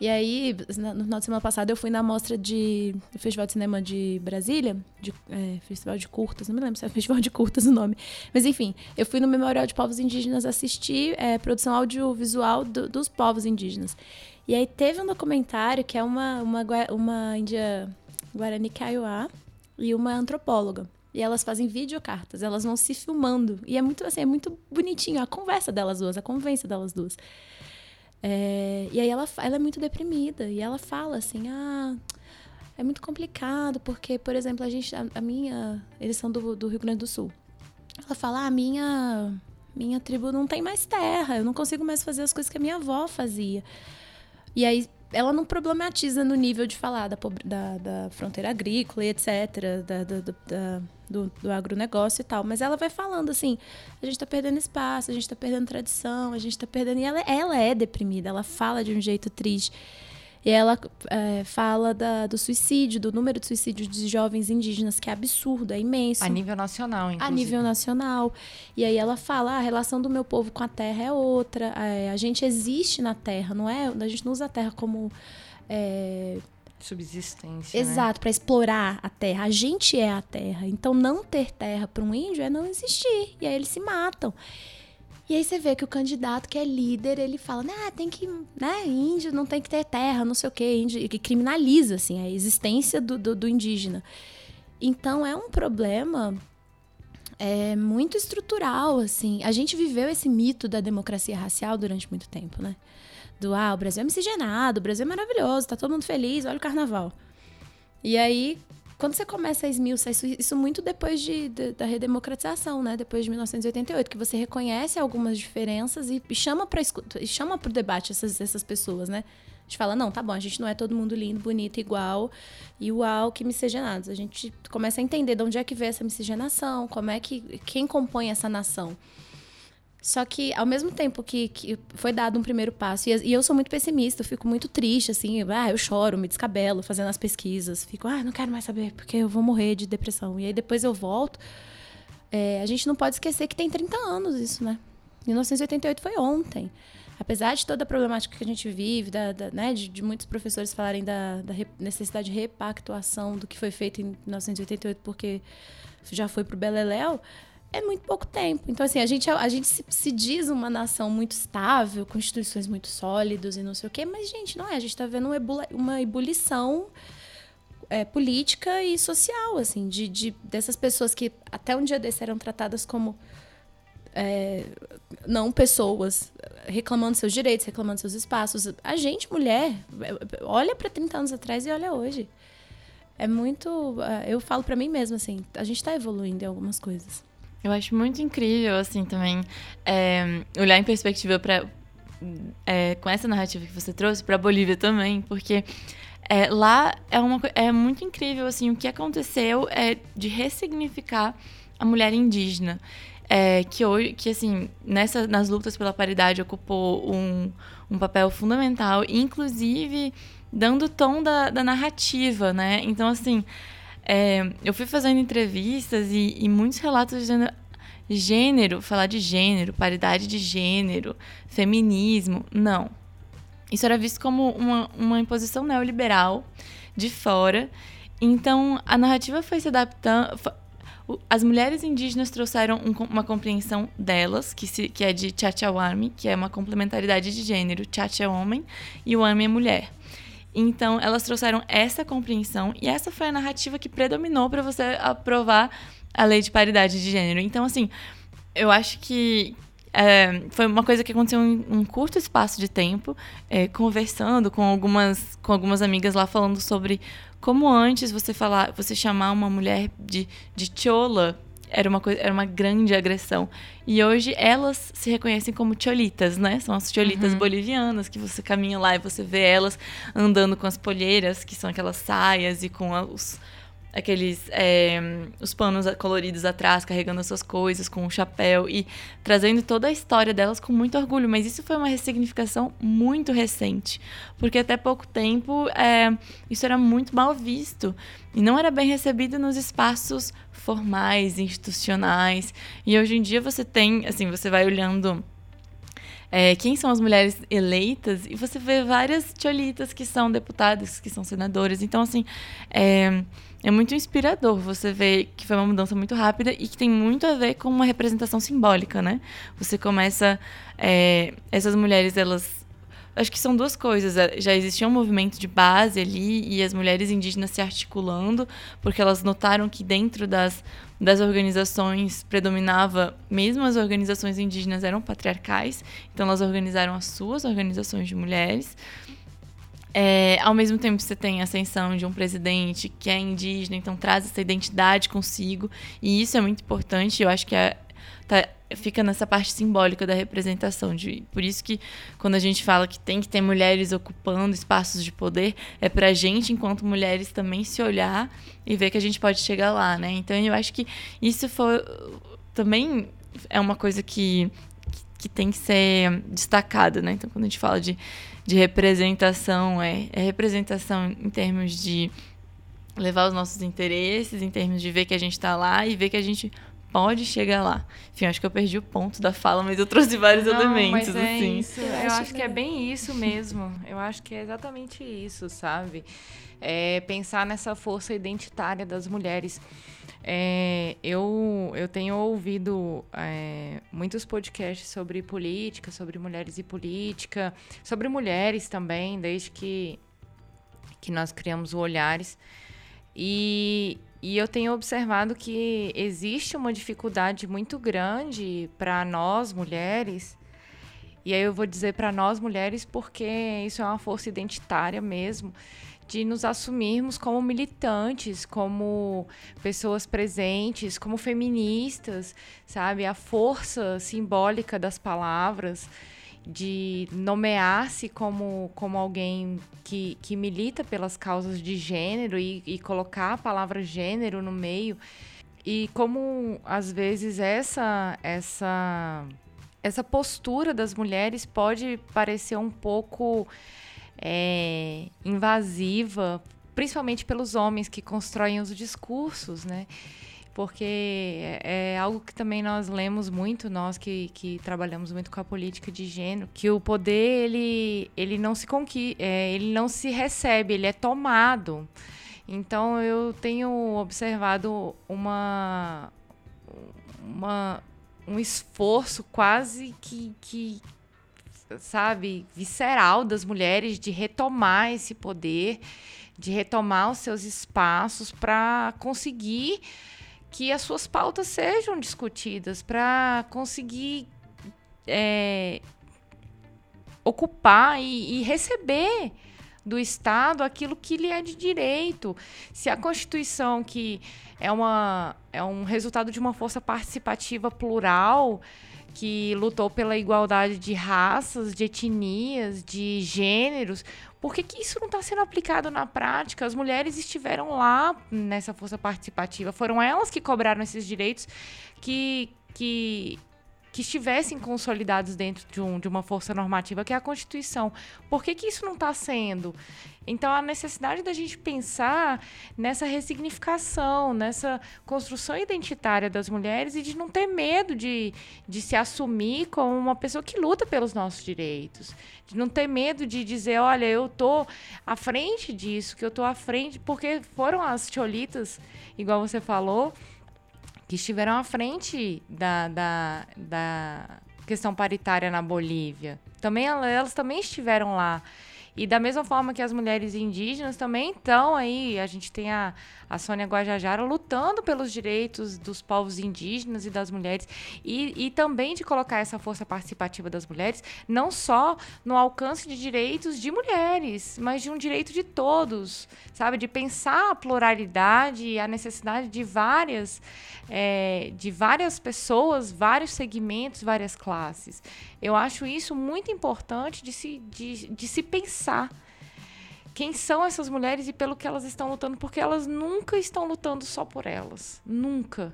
Speaker 3: E aí, no final de semana passada, eu fui na mostra de, do Festival de Cinema de Brasília, de, é, Festival de Curtas, não me lembro se é Festival de Curtas o nome. Mas enfim, eu fui no Memorial de Povos Indígenas assistir é, produção audiovisual do, dos povos indígenas. E aí teve um documentário que é uma, uma, uma índia Guarani Kaiowá e uma antropóloga. E elas fazem videocartas, elas vão se filmando. E é muito assim, é muito bonitinho a conversa delas duas, a convivência delas duas. É, e aí ela, ela é muito deprimida e ela fala assim, ah, é muito complicado porque, por exemplo, a gente, a, a minha, eles são do, do, Rio Grande do Sul. Ela fala, ah, a minha, minha tribo não tem mais terra, eu não consigo mais fazer as coisas que a minha avó fazia. E aí ela não problematiza no nível de falar da, da, da fronteira agrícola e etc., da, da, do, do agronegócio e tal. Mas ela vai falando assim: a gente está perdendo espaço, a gente está perdendo tradição, a gente está perdendo. E ela, ela é deprimida, ela fala de um jeito triste. E ela é, fala da, do suicídio, do número de suicídios de jovens indígenas, que é absurdo, é imenso.
Speaker 1: A nível nacional, inclusive.
Speaker 3: A nível nacional. E aí ela fala, ah, a relação do meu povo com a terra é outra. É, a gente existe na terra, não é? A gente não usa a terra como... É,
Speaker 1: Subsistência. né?
Speaker 3: Exato, para explorar a terra. A gente é a terra. Então, não ter terra para um índio é não existir. E aí eles se matam. E aí você vê que o candidato que é líder, ele fala, ah, tem que, né, índio não tem que ter terra, não sei o quê, índio, que criminaliza, assim, a existência do, do, do indígena. Então, é um problema é, muito estrutural, assim. A gente viveu esse mito da democracia racial durante muito tempo, né? Do, ah, o Brasil é miscigenado, o Brasil é maravilhoso, tá todo mundo feliz, olha o carnaval. E aí, quando você começa a esmiuçar isso, isso muito depois de, de, da redemocratização, né? Depois de 1988, que você reconhece algumas diferenças e, chama para chama para o debate essas, essas pessoas, né? A gente fala, não, tá bom, a gente não é todo mundo lindo, bonito, igual, e uau, que miscigenados. A gente começa a entender de onde é que veio essa miscigenação, como é que. quem compõe essa nação. Só que, ao mesmo tempo que, que foi dado um primeiro passo, e, e, eu sou muito pessimista, eu fico muito triste, assim, ah, eu choro, me descabelo fazendo as pesquisas, fico, ah, não quero mais saber, porque eu vou morrer de depressão. E aí depois eu volto. É, a gente não pode esquecer que tem 30 anos isso, né? 1988 foi ontem. Apesar de toda a problemática que a gente vive, da, da né, de, de, muitos professores falarem da, da necessidade de repactuação do que foi feito em 1988, porque já foi pro Beleléu, é muito pouco tempo. Então, assim, a gente, a gente se, se, diz uma nação muito estável, com instituições muito sólidas e não sei o quê, mas, gente, não é. A gente está vendo uma, uma ebulição é, política e social, assim, de, de, dessas pessoas que até um dia desses eram tratadas como é, não pessoas, reclamando seus direitos, reclamando seus espaços. A gente, mulher, olha para 30 anos atrás e olha hoje. É muito. É, eu falo para mim mesma, assim, a gente está evoluindo em algumas coisas.
Speaker 2: Eu acho muito incrível, assim, também, é, olhar em perspectiva para é, com essa narrativa que você trouxe para Bolívia também, porque é, lá é, uma, é muito incrível, assim, o que aconteceu é de ressignificar a mulher indígena. Que hoje, que assim, nessa, nas lutas pela paridade ocupou um, um papel fundamental, inclusive dando tom da, da narrativa, né? Então, assim, é, eu fui fazendo entrevistas e, e muitos relatos dizendo gênero, falar de gênero, paridade de gênero, feminismo. Não. Isso era visto como uma, uma imposição neoliberal de fora. Então, a narrativa foi se adaptando. As mulheres indígenas trouxeram um, uma compreensão delas, que, se, que é de Chachawami, que é uma complementaridade de gênero. Chacha é homem e o Wami é mulher. Então, elas trouxeram essa compreensão e essa foi a narrativa que predominou para você aprovar a lei de paridade de gênero. Então, assim, eu acho que é, foi uma coisa que aconteceu em um curto espaço de tempo, é, conversando com algumas, com algumas amigas lá, falando sobre como antes você falar, você chamar uma mulher de, de chola era uma, coisa, era uma grande agressão. E hoje elas se reconhecem como cholitas, né? São as cholitas uhum. bolivianas, que você caminha lá e você vê elas andando com as polheiras, que são aquelas saias e com os aqueles é, os panos coloridos atrás, carregando as suas coisas com o chapéu e trazendo toda a história delas com muito orgulho. Mas isso foi uma ressignificação muito recente, porque até pouco tempo é, isso era muito mal visto e não era bem recebido nos espaços formais, institucionais. E hoje em dia você tem, assim, você vai olhando é, quem são as mulheres eleitas e você vê várias tcholitas que são deputadas, que são senadoras. Então, assim, é, é muito inspirador você ver que foi uma mudança muito rápida e que tem muito a ver com uma representação simbólica, né? Você começa. É, essas mulheres, elas. Acho que são duas coisas. É, já existia um movimento de base ali e as mulheres indígenas se articulando, porque elas notaram que dentro das das organizações predominava, mesmo as organizações indígenas eram patriarcais, então elas organizaram as suas organizações de mulheres. É, ao mesmo tempo, você tem a ascensão de um presidente que é indígena, então traz essa identidade consigo, e isso é muito importante. Eu acho que é, tá, fica nessa parte simbólica da representação. De, por isso que quando a gente fala que tem que ter mulheres ocupando espaços de poder, é pra gente, enquanto mulheres, também se olhar e ver que a gente pode chegar lá, né? Então eu acho que isso foi também é uma coisa que, que tem que ser destacada, né? Então quando a gente fala de, de representação, é, é representação em termos de levar os nossos interesses, em termos de ver que a gente está lá e ver que a gente pode chegar lá. Enfim, acho que eu perdi o ponto da fala, mas eu trouxe vários
Speaker 1: Não,
Speaker 2: elementos,
Speaker 1: mas é
Speaker 2: assim.
Speaker 1: Isso. Eu, acho, que é bem isso mesmo. Eu acho que é exatamente isso, sabe? É pensar nessa força identitária das mulheres. É, eu, eu tenho ouvido é, muitos podcasts sobre política, sobre mulheres e política, sobre mulheres também, desde que, que nós criamos o Olhares. E, e eu tenho observado que existe uma dificuldade muito grande para nós mulheres. E aí eu vou dizer para nós mulheres porque isso é uma força identitária mesmo de nos assumirmos como militantes, como pessoas presentes, como feministas, sabe? A força simbólica das palavras, de nomear-se como, como alguém que, que milita pelas causas de gênero e, e colocar a palavra gênero no meio. E como, às vezes, essa, essa, essa postura das mulheres pode parecer um pouco é, invasiva, principalmente pelos homens que constroem os discursos, né? Porque é algo que também nós lemos muito, nós que, que trabalhamos muito com a política de gênero, que o poder ele, ele não se conqui é, ele não se recebe, ele é tomado. Então eu tenho observado uma, uma um esforço quase que, que sabe, visceral das mulheres de retomar esse poder, de retomar os seus espaços para conseguir que as suas pautas sejam discutidas, para conseguir é, ocupar e, e receber do Estado aquilo que lhe é de direito. Se a Constituição, que é, uma, é um resultado de uma força participativa plural, que lutou pela igualdade de raças, de etnias, de gêneros. Por que, que isso não está sendo aplicado na prática? As mulheres estiveram lá nessa força participativa, foram elas que cobraram esses direitos que, que que estivessem consolidados dentro de, um, de uma força normativa, que é a Constituição. Por que, que isso não está sendo? Então, a necessidade da gente pensar nessa ressignificação, nessa construção identitária das mulheres e de não ter medo de, de se assumir como uma pessoa que luta pelos nossos direitos. De não ter medo de dizer, olha, eu estou à frente disso, que eu estou à frente, porque foram as cholitas, igual você falou, que estiveram à frente da, da, da questão paritária na Bolívia. Também elas também estiveram lá. E da mesma forma que as mulheres indígenas também estão aí, a gente tem a, a Sônia Guajajara lutando pelos direitos dos povos indígenas e das mulheres, e, e também de colocar essa força participativa das mulheres, não só no alcance de direitos de mulheres, mas de um direito de todos, sabe? De pensar a pluralidade e a necessidade de várias, é, de várias pessoas, vários segmentos, várias classes. Eu acho isso muito importante de se, de, de se pensar quem são essas mulheres e pelo que elas estão lutando, porque elas nunca estão lutando só por elas. Nunca.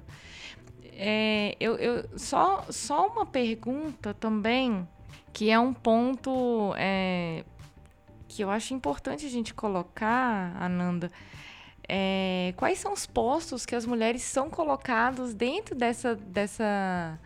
Speaker 1: É, eu, eu, só, só uma pergunta também, que é um ponto é, que eu acho importante a gente colocar, Ananda. É, quais são os postos que as mulheres são colocadas dentro dessa, dessa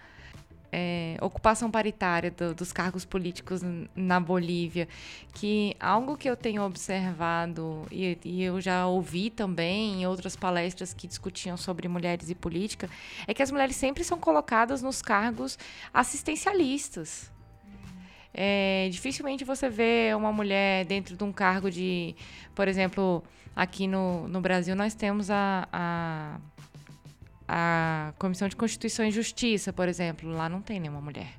Speaker 1: é, ocupação paritária do, dos cargos políticos na Bolívia, que algo que eu tenho observado e, e, eu já ouvi também em outras palestras que discutiam sobre mulheres e política, é que as mulheres sempre são colocadas nos cargos assistencialistas. É, dificilmente você vê uma mulher dentro de um cargo de, por exemplo, aqui no, no Brasil nós temos a, a a Comissão de Constituição e Justiça, por exemplo, lá não tem nenhuma mulher.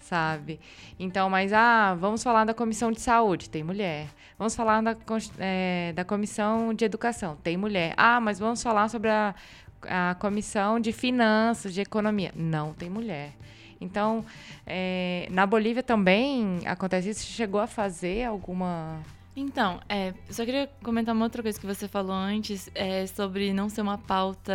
Speaker 1: Sabe? Então, mas ah, vamos falar da Comissão de Saúde, tem mulher. Vamos falar da, é, da Comissão de Educação, tem mulher. Ah, mas vamos falar sobre a, a Comissão de Finanças, de Economia. Não tem mulher. Então, é, na Bolívia também acontece isso. Chegou a fazer alguma
Speaker 2: Então, é, só queria comentar uma outra coisa que você falou antes, é, sobre não ser uma pauta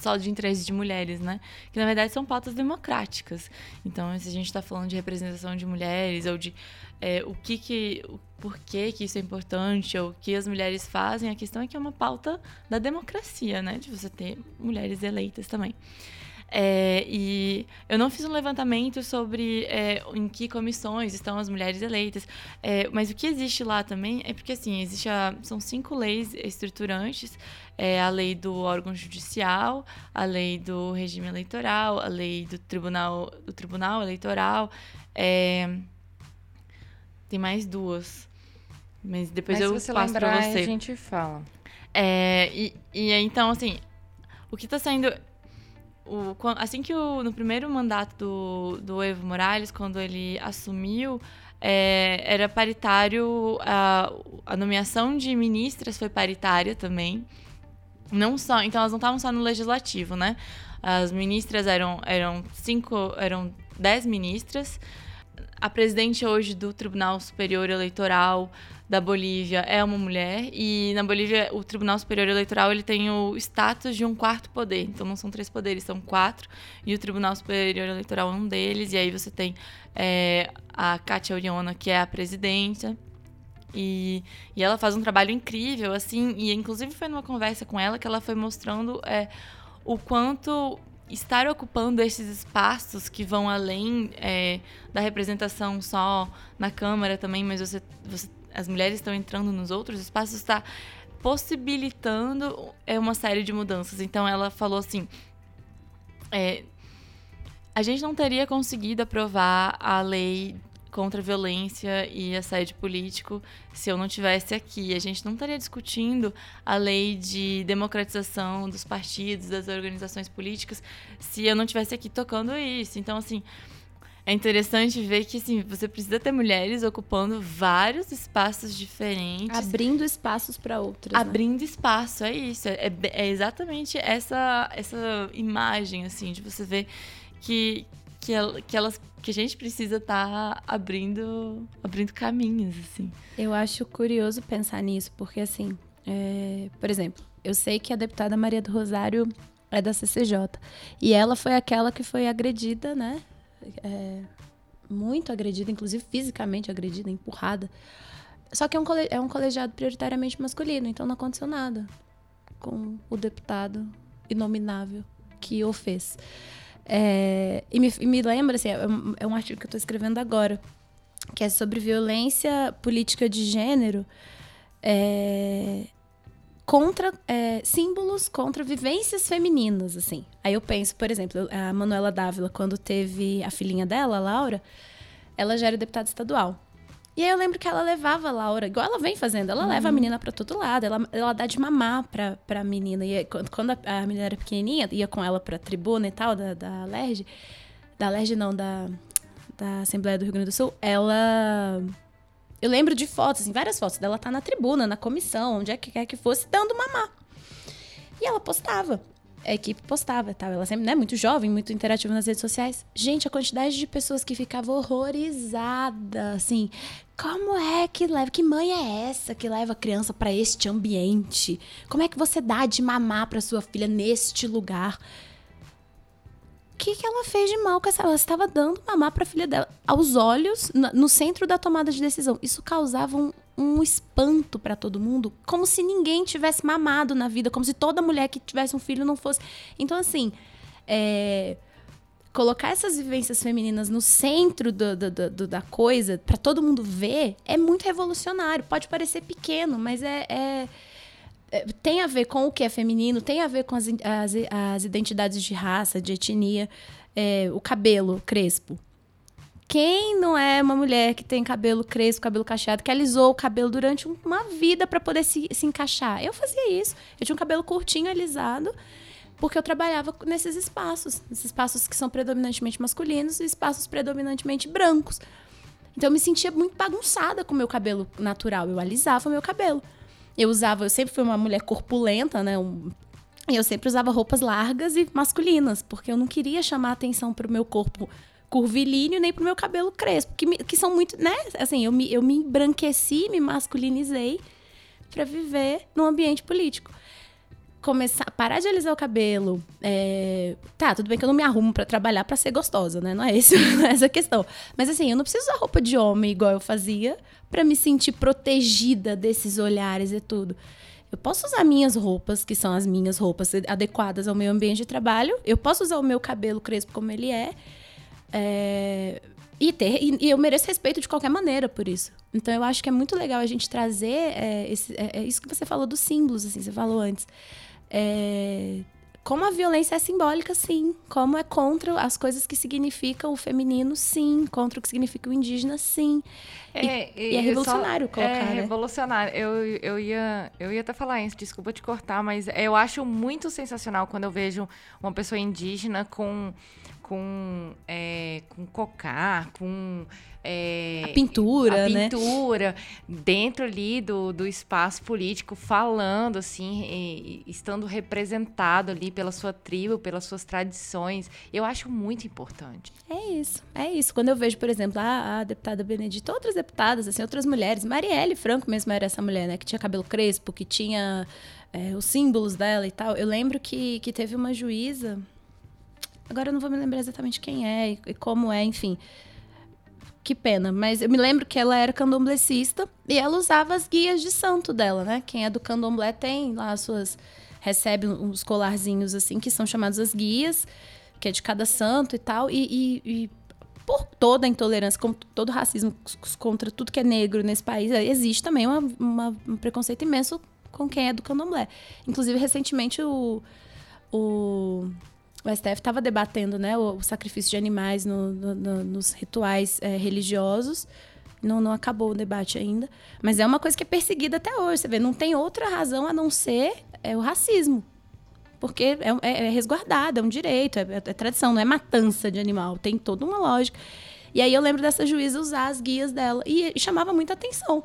Speaker 2: só de interesse de mulheres, né? Que na verdade são pautas democráticas. Então, se a gente está falando de representação de mulheres ou de é, o que que, o porquê que isso é importante ou o que as mulheres fazem, a questão é que é uma pauta da democracia, né? De você ter mulheres eleitas também. É, e eu não fiz um levantamento sobre é, em que comissões estão as mulheres eleitas, é, mas o que existe lá também é porque assim existe a, são cinco leis estruturantes: é, a lei do órgão judicial, a lei do regime eleitoral, a lei do tribunal do tribunal eleitoral, é, tem mais duas, mas depois
Speaker 1: Mas
Speaker 2: eu
Speaker 1: se você
Speaker 2: passo
Speaker 1: lembrar,
Speaker 2: você.
Speaker 1: a gente fala.
Speaker 2: É, e, e então, assim, o que está sendo. O, assim que o, no primeiro mandato do, do Evo Morales, quando ele assumiu, é, era paritário, a, a nomeação de ministras foi paritária também. Não só, então elas não estavam só no legislativo, né? As ministras eram, eram cinco, eram dez ministras. A presidente hoje do Tribunal Superior Eleitoral da Bolívia é uma mulher e na Bolívia o Tribunal Superior Eleitoral ele tem o status de um quarto poder. Então não são três poderes, são quatro e o Tribunal Superior Eleitoral é um deles. E aí você tem é, a Kátia Oriona que é a presidenta e, e ela faz um trabalho incrível assim e inclusive foi numa conversa com ela que ela foi mostrando é, o quanto estar ocupando esses espaços que vão além é, da representação só na Câmara também, mas você, você as mulheres estão entrando nos outros espaços, está possibilitando é, uma série de mudanças. Então ela falou assim. é, a gente não teria conseguido aprovar a lei contra a violência e assédio político se eu não tivesse aqui. A gente não estaria discutindo a lei de democratização dos partidos, das organizações políticas, se eu não tivesse aqui tocando isso. Então, assim, é interessante ver que assim, você precisa ter mulheres ocupando vários espaços diferentes.
Speaker 3: Abrindo espaços para outras. né?
Speaker 2: Abrindo espaço, é isso. É, é- é exatamente essa, essa imagem, assim, de você ver que, que, que elas que a gente precisa estar abrindo, abrindo caminhos, assim.
Speaker 3: Eu acho curioso pensar nisso, porque assim, é, por exemplo, eu sei que a deputada Maria do Rosário é da CCJ. E ela foi aquela que foi agredida, né? É, muito agredida, inclusive fisicamente agredida, empurrada. Só que é um, é um colegiado prioritariamente masculino, então não aconteceu nada com o deputado inominável que o fez. É, e, me, e me lembra, assim, é um, é um artigo que eu estou escrevendo agora, que é sobre violência política de gênero é, contra é, símbolos contra vivências femininas, assim. Aí eu penso, por exemplo, a Manuela Dávila, quando teve a filhinha dela, a Laura, ela já era deputada estadual. E aí eu lembro que ela levava a Laura, igual ela vem fazendo, ela leva a menina pra todo lado, ela, ela dá de mamar pra, pra menina. E quando, quando a, a menina era pequenininha, ia com ela pra tribuna e tal, da, da LERJ, da LERJ não, da, da Assembleia do Rio Grande do Sul, ela... Eu lembro de fotos, assim, várias fotos dela tá na tribuna, na comissão, onde é que quer que fosse, dando mamar. E ela postava. A equipe postava tal. Ela sempre, né, muito jovem, muito interativa nas redes sociais. Gente, a quantidade de pessoas que ficavam horrorizadas, assim. Como é que leva? Que mãe é essa que leva a criança pra este ambiente? Como é que você dá de mamar pra sua filha neste lugar? Que, que ela fez de mal com essa? Ela estava dando mamar pra filha dela aos olhos, no centro da tomada de decisão. Isso causava um, um espanto pra todo mundo, como se ninguém tivesse mamado na vida, como se toda mulher que tivesse um filho não fosse. Então, assim, é, colocar essas vivências femininas no centro do- do- do- da coisa, pra todo mundo ver, é muito revolucionário. Pode parecer pequeno, mas é é, tem a ver com o que é feminino, tem a ver com as, as, as identidades de raça, de etnia, é, o cabelo crespo. Quem não é uma mulher que tem cabelo crespo, cabelo cacheado, que alisou o cabelo durante um- uma vida para poder se, se encaixar? Eu fazia isso. Eu tinha um cabelo curtinho, alisado, porque eu trabalhava nesses espaços. Esses espaços que são predominantemente masculinos e espaços predominantemente brancos. Então eu me sentia muito bagunçada com o meu cabelo natural. Eu alisava o meu cabelo. Eu usava, eu sempre fui uma mulher corpulenta, né? Um- eu sempre usava roupas largas e masculinas, porque eu não queria chamar atenção pro meu corpo curvilíneo, nem pro meu cabelo crespo, que, me, que são muito, né? Assim, eu me, eu me embranqueci, me masculinizei para viver num ambiente político. Começar, parar de alisar o cabelo. É... Tá, tudo bem que eu não me arrumo para trabalhar para ser gostosa, né? Não é, não é essa a questão. Mas assim, eu não preciso usar roupa de homem igual eu fazia para me sentir protegida desses olhares e tudo. Eu posso usar minhas roupas, que são as minhas roupas adequadas ao meu ambiente de trabalho. Eu posso usar o meu cabelo crespo como ele é. é e, ter, e, e, eu mereço respeito de qualquer maneira por isso. Então eu acho que é muito legal a gente trazer é, esse, é, é isso que você falou dos símbolos, assim, você falou antes. É, como a violência é simbólica, sim. Como é contra as coisas que significam o feminino, sim. Contra o que significa o indígena, sim. É, e, e é revolucionário só, colocar,
Speaker 1: É
Speaker 3: né?
Speaker 1: revolucionário. Eu, eu, ia, eu ia até falar isso, desculpa te cortar, mas eu acho muito sensacional quando eu vejo uma pessoa indígena com com, é, com cocar, com
Speaker 3: é, a pintura,
Speaker 1: a
Speaker 3: né?
Speaker 1: pintura dentro ali do, do espaço político, falando assim, e, estando representado ali pela sua tribo, pelas suas tradições. Eu acho muito importante.
Speaker 3: É isso, é isso. Quando eu vejo, por exemplo, a, a deputada Benedita, outras deputadas, assim, outras mulheres, Marielle Franco mesmo era essa mulher, né, que tinha cabelo crespo, que tinha é, os símbolos dela e tal. Eu lembro que, que teve uma juíza, agora eu não vou me lembrar exatamente quem é e, como é, enfim que pena, mas eu me lembro que ela era candomblecista e ela usava as guias de santo dela, né? Quem é do candomblé tem lá as suas. recebe uns colarzinhos assim, que são chamados as guias, que é de cada santo e tal. E, e, e por toda a intolerância, como todo racismo contra tudo que é negro nesse país, existe também uma, uma, um preconceito imenso com quem é do candomblé. Inclusive, recentemente, o, o o STF estava debatendo né, o, o, sacrifício de animais no, no, no, nos rituais é, religiosos. Não, não acabou o debate ainda. Mas é uma coisa que é perseguida até hoje. Você vê, não tem outra razão a não ser é, o racismo. Porque é, é, é resguardado, é um direito, é, é, tradição, não é matança de animal. Tem toda uma lógica. E aí eu lembro dessa juíza usar as guias dela. E, e chamava muita atenção.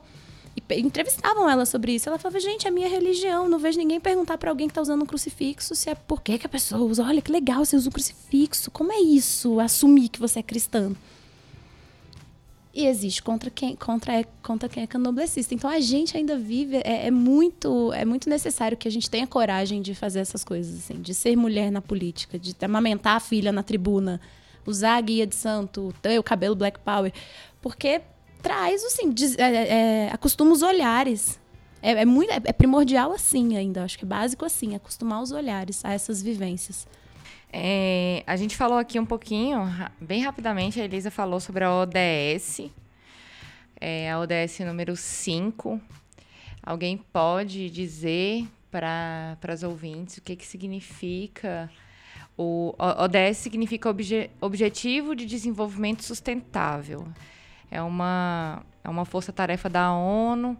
Speaker 3: Entrevistavam ela sobre isso. Ela falava, gente, é minha religião. Não vejo ninguém perguntar para alguém que tá usando um crucifixo se é por que, a pessoa usa. Olha que legal, você usa um crucifixo. Como é isso? Assumir que você é cristã. E existe contra quem, contra, contra quem é candomblessista. Então a gente ainda vive. É, é, muito, é muito necessário que a gente tenha coragem de fazer essas coisas, assim, de ser mulher na política, de amamentar a filha na tribuna, usar a guia de santo, ter o cabelo Black Power. Porque traz, assim, é, é, é, acostuma os olhares. É, é muito, é, é, primordial assim ainda, acho que é básico assim, acostumar os olhares a essas vivências.
Speaker 1: É, a gente falou aqui um pouquinho, bem rapidamente, a Elisa falou sobre a ODS, a ODS número 5. Alguém pode dizer para as ouvintes o que, que significa o ODS significa obje, Objetivo de Desenvolvimento Sustentável. É uma, é uma força-tarefa da ONU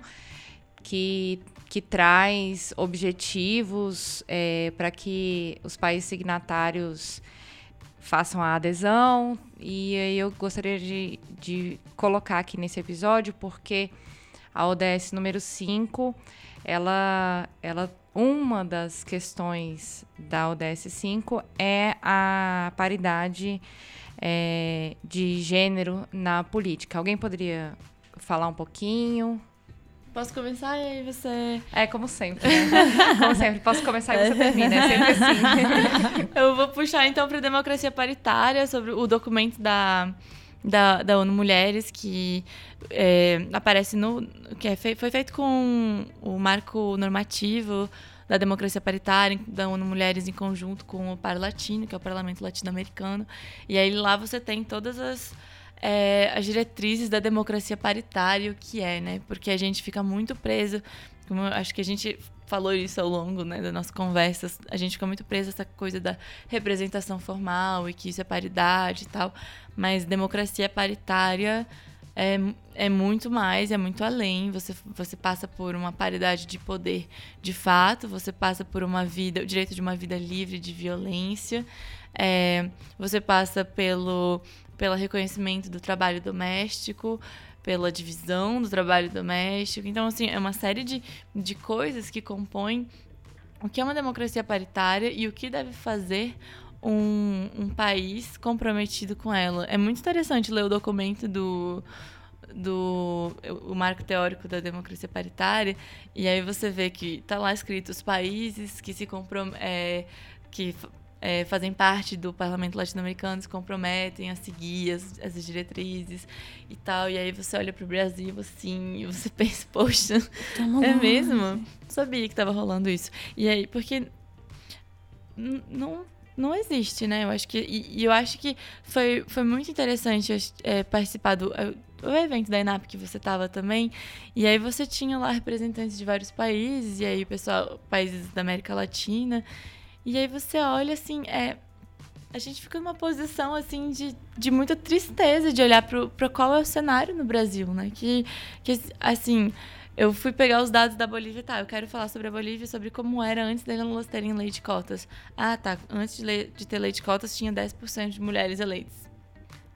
Speaker 1: que, que traz objetivos é, para que os países signatários façam a adesão. E eu gostaria de, de colocar aqui nesse episódio, porque a ODS número 5, ela, ela, uma das questões da ODS 5 é a paridade é, de gênero na política. Alguém poderia falar um pouquinho?
Speaker 2: Posso começar e aí você.
Speaker 1: É, como sempre. Né? como sempre, posso começar e você termina. É sempre assim.
Speaker 2: Eu vou puxar então para a democracia paritária, sobre o documento da, da, da ONU Mulheres, que é, aparece no. que é foi feito com o marco normativo da democracia paritária, da ONU Mulheres em conjunto com o Par Latino, que é o Parlamento Latino-Americano. E aí lá você tem todas as, é, as diretrizes da democracia paritária, o que é, né? Porque a gente fica muito preso, como acho que a gente falou isso ao longo né, das nossas conversas, a gente fica muito preso essa coisa da representação formal e que isso é paridade e tal, mas democracia paritária é, é muito mais, é muito além. Você, você passa por uma paridade de poder de fato, você passa por uma vida, o direito de uma vida livre de violência, é, você passa pelo, pelo reconhecimento do trabalho doméstico, pela divisão do trabalho doméstico. Então, assim, é uma série de, de coisas que compõem o que é uma democracia paritária e o que deve fazer um, um país comprometido com ela. É muito interessante ler o documento do do o marco teórico da democracia paritária e aí você vê que está lá escrito os países que se comprom é, que é, fazem parte do parlamento latino-americano se comprometem a seguir as, as diretrizes e tal e aí você olha para o Brasil assim e você pensa poxa tá é mesmo? Sabia que estava rolando isso. E aí porque não não existe, né? Eu acho que e, eu acho que foi, foi muito interessante é, participar do o evento da INAP que você estava também. E aí você tinha lá representantes de vários países e aí pessoal, países da América Latina. E aí você olha assim, é a gente fica numa posição assim de, de muita tristeza de olhar para qual é o cenário no Brasil, né? Que, que assim, eu fui pegar os dados da Bolívia, tá? Eu quero falar sobre a Bolívia, sobre como era antes delas terem lei de cotas. Ah, tá. Antes de, lei, de ter lei de cotas, tinha 10% de mulheres eleitas.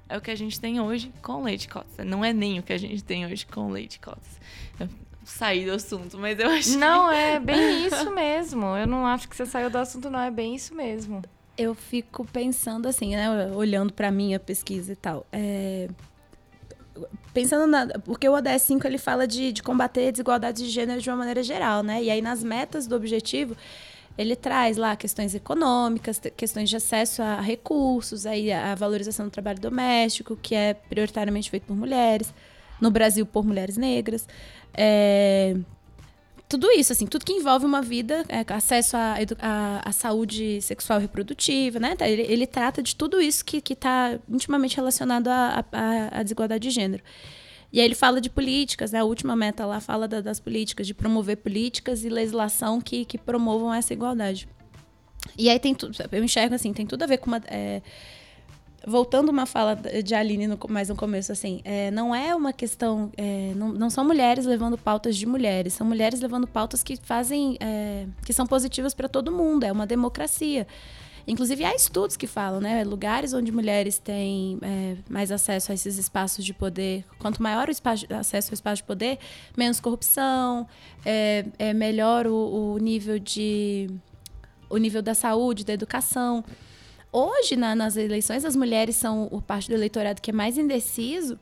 Speaker 2: É o que a gente tem hoje com lei de cotas. Não é nem o que a gente tem hoje com lei de cotas. Eu saí do assunto, mas eu acho
Speaker 1: Não, é bem isso mesmo. Eu não acho que você saiu do assunto, não. É bem isso mesmo.
Speaker 3: Eu fico pensando assim, né? Olhando para minha pesquisa e tal. É pensando na. Porque o ODS 5 ele fala de, de combater desigualdades de gênero de uma maneira geral, né? E aí nas metas do objetivo ele traz lá questões econômicas, questões de acesso a recursos, aí a valorização do trabalho doméstico, que é prioritariamente feito por mulheres, no Brasil por mulheres negras. É, tudo isso, assim, tudo que envolve uma vida, é, acesso à, saúde sexual e reprodutiva, né? Tá, ele, ele trata de tudo isso que está intimamente relacionado à, à, à, desigualdade de gênero. E aí ele fala de políticas, né? A última meta lá fala da, das políticas, de promover políticas e legislação que, que promovam essa igualdade. E aí tem tudo, eu enxergo assim, tem tudo a ver com uma. É, voltando uma fala de Aline no, mais no começo, assim, é, não é uma questão. É, não, não, são mulheres levando pautas de mulheres, são mulheres levando pautas que fazem. É, que são positivas para todo mundo, é uma democracia. Inclusive, há estudos que falam, né? Lugares onde mulheres têm é, mais acesso a esses espaços de poder, quanto maior o espaço, acesso ao espaço de poder, menos corrupção, é, é melhor o, o nível de. o nível da saúde, da educação. Hoje, na, nas eleições, as mulheres são o parte do eleitorado que é mais indeciso.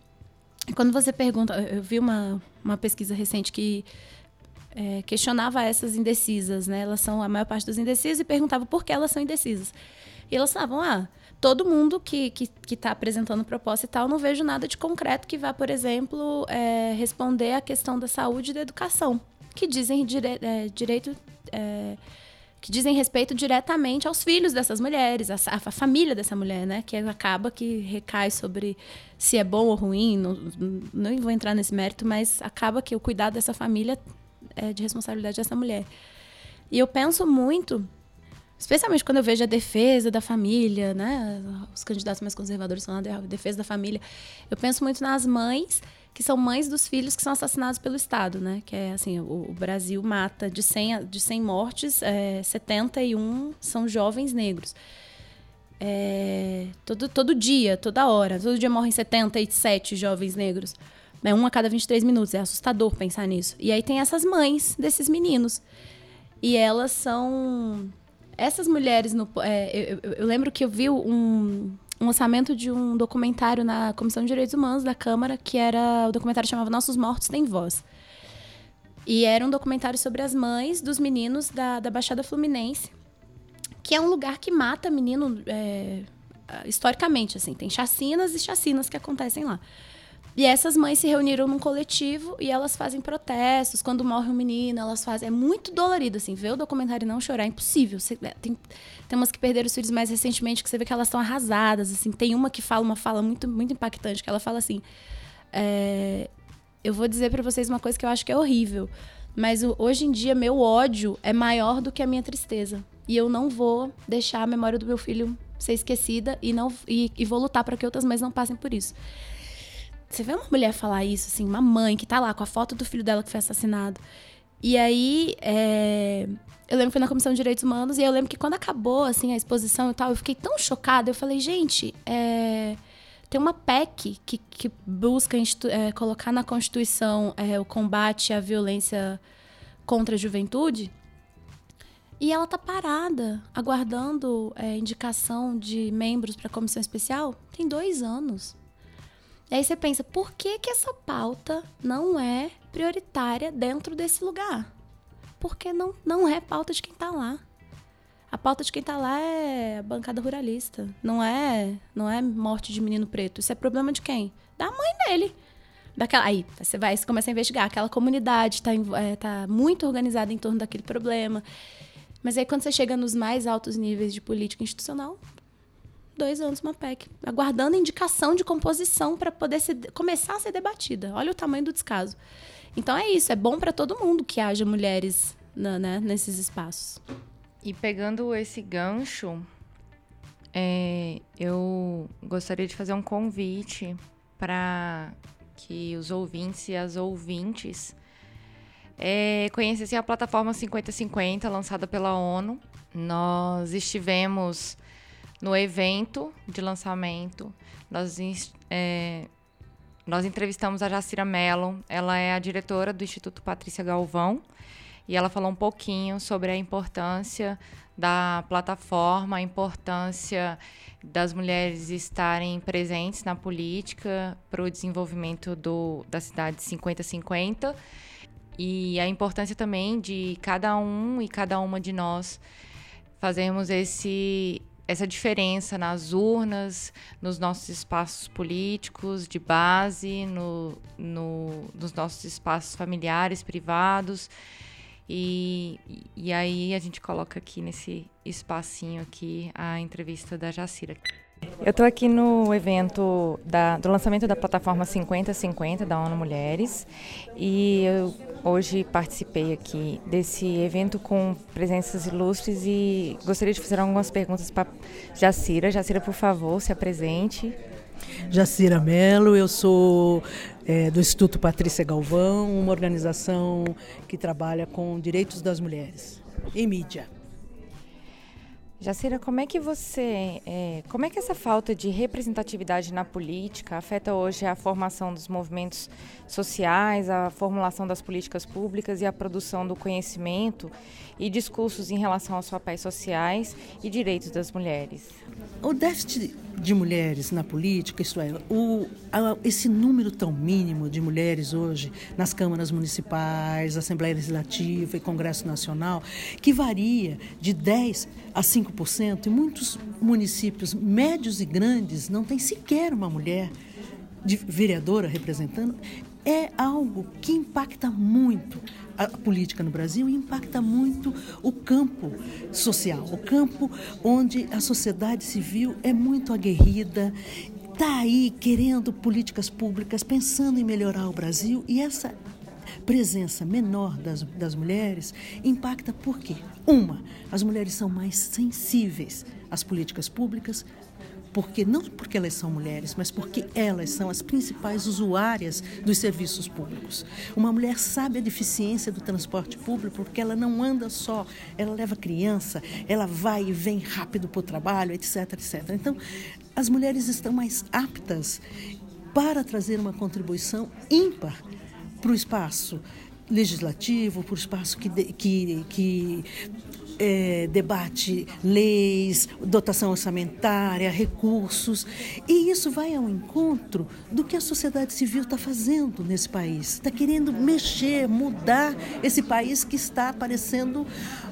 Speaker 3: Quando você pergunta, eu vi uma, uma pesquisa recente que é, questionava essas indecisas, né? Elas são a maior parte dos indecisos e perguntava por que elas são indecisas. E elas falavam, ah, todo mundo que está que, que apresentando proposta e tal, não vejo nada de concreto que vá, por exemplo, é, responder à questão da saúde e da educação, que dizem dire, é, direito é, que dizem respeito diretamente aos filhos dessas mulheres, a, a, família dessa mulher, né? Que acaba que recai sobre se é bom ou ruim, não, não vou entrar nesse mérito, mas acaba que o cuidado dessa família é de responsabilidade dessa mulher. E eu penso muito, especialmente quando eu vejo a defesa da família, né? Os candidatos mais conservadores são a defesa da família. Eu penso muito nas mães que são mães dos filhos que são assassinados pelo Estado, né? Que é assim, o, o Brasil mata de 100, de 100 mortes, é, 71 são jovens negros. É, todo, todo dia, toda hora, todo dia morrem 77 jovens negros. É um a cada 23 minutos, é assustador pensar nisso. E aí tem essas mães desses meninos. E elas são. Essas mulheres no. É, eu, eu, lembro que eu vi um, um lançamento de um documentário na Comissão de Direitos Humanos da Câmara, que era. O documentário chamava Nossos Mortos Têm Voz. E era um documentário sobre as mães dos meninos da, da Baixada Fluminense, que é um lugar que mata menino é, historicamente, assim. Tem chacinas e chacinas que acontecem lá. E essas mães se reuniram num coletivo e elas fazem protestos. Quando morre um menino, elas fazem. É muito dolorido, assim. Ver o documentário e não chorar é impossível. Você, é, tem, tem umas que perderam os filhos mais recentemente que você vê que elas estão arrasadas, assim. Tem uma que fala uma fala muito, muito impactante, que ela fala assim. É, eu vou dizer para vocês uma coisa que eu acho que é horrível. Mas hoje em dia, meu ódio é maior do que a minha tristeza. E eu não vou deixar a memória do meu filho ser esquecida e, não, e, e vou lutar para que outras mães não passem por isso. Você vê uma mulher falar isso, assim, uma mãe que tá lá com a foto do filho dela que foi assassinado. E aí, é... eu lembro que foi na Comissão de Direitos Humanos, e eu lembro que quando acabou, assim, a exposição e tal, eu fiquei tão chocada. Eu falei, gente, é... tem uma PEC que, que busca é, colocar na Constituição é, o combate à violência contra a juventude. E ela tá parada, aguardando é, indicação de membros para a comissão especial, tem dois anos. E aí você pensa, por que, que essa pauta não é prioritária dentro desse lugar? Porque não, não é pauta de quem está lá. A pauta de quem está lá é a bancada ruralista. Não é, não é morte de menino preto. Isso é problema de quem? Da mãe dele. Daquela, aí você vai você começa a investigar. Aquela comunidade está é, tá muito organizada em torno daquele problema. Mas aí quando você chega nos mais altos níveis de política institucional, dois anos uma PEC, aguardando indicação de composição para poder ser, começar a ser debatida. Olha o tamanho do descaso. Então é isso, é bom para todo mundo que haja mulheres na, né, nesses espaços.
Speaker 1: E pegando esse gancho, é, eu gostaria de fazer um convite para que os ouvintes e as ouvintes é, conhecessem a plataforma 5050, lançada pela ONU. Nós estivemos no evento de lançamento, nós, é, nós entrevistamos a Jacira Mello, ela é a diretora do Instituto Patrícia Galvão, e ela falou um pouquinho sobre a importância da plataforma, a importância das mulheres estarem presentes na política para o desenvolvimento do, da cidade 50-50 e a importância também de cada um e cada uma de nós fazermos esse essa diferença nas urnas, nos nossos espaços políticos de base, no, no, nos nossos espaços familiares, privados. E, e aí a gente coloca aqui nesse espacinho aqui a entrevista da Jacira. Eu estou aqui no evento da, do lançamento da plataforma 5050 da ONU Mulheres e eu hoje participei aqui desse evento com presenças ilustres e gostaria de fazer algumas perguntas para Jacira. Jacira, por favor, se apresente.
Speaker 4: Jacira Mello, eu sou é, do Instituto Patrícia Galvão, uma organização que trabalha com direitos das mulheres em mídia.
Speaker 1: Jacira, como é que você, é, como é que essa falta de representatividade na política afeta hoje a formação dos movimentos sociais, a formulação das políticas públicas e a produção do conhecimento e discursos em relação aos papéis sociais e direitos das mulheres?
Speaker 4: O déficit de mulheres na política, isto é, o, esse número tão mínimo de mulheres hoje nas câmaras municipais, Assembleia Legislativa e Congresso Nacional, que varia de 10 a 5%, e muitos municípios médios e grandes não tem sequer uma mulher de vereadora representando, é algo que impacta muito a política no Brasil impacta muito o campo social, o campo onde a sociedade civil é muito aguerrida, está aí querendo políticas públicas, pensando em melhorar o Brasil e essa presença menor das, das mulheres impacta por quê? Uma, as mulheres são mais sensíveis às políticas públicas, porque não porque elas são mulheres, mas porque elas são as principais usuárias dos serviços públicos. Uma mulher sabe a deficiência do transporte público porque ela não anda só, ela leva criança, ela vai e vem rápido para o trabalho, etc, etc. Então, as mulheres estão mais aptas para trazer uma contribuição ímpar para o espaço legislativo, para o espaço que, que, que é, debate leis, dotação orçamentária, recursos. E isso vai ao encontro do que a sociedade civil está fazendo nesse país. Está querendo mexer, mudar esse país que está parecendo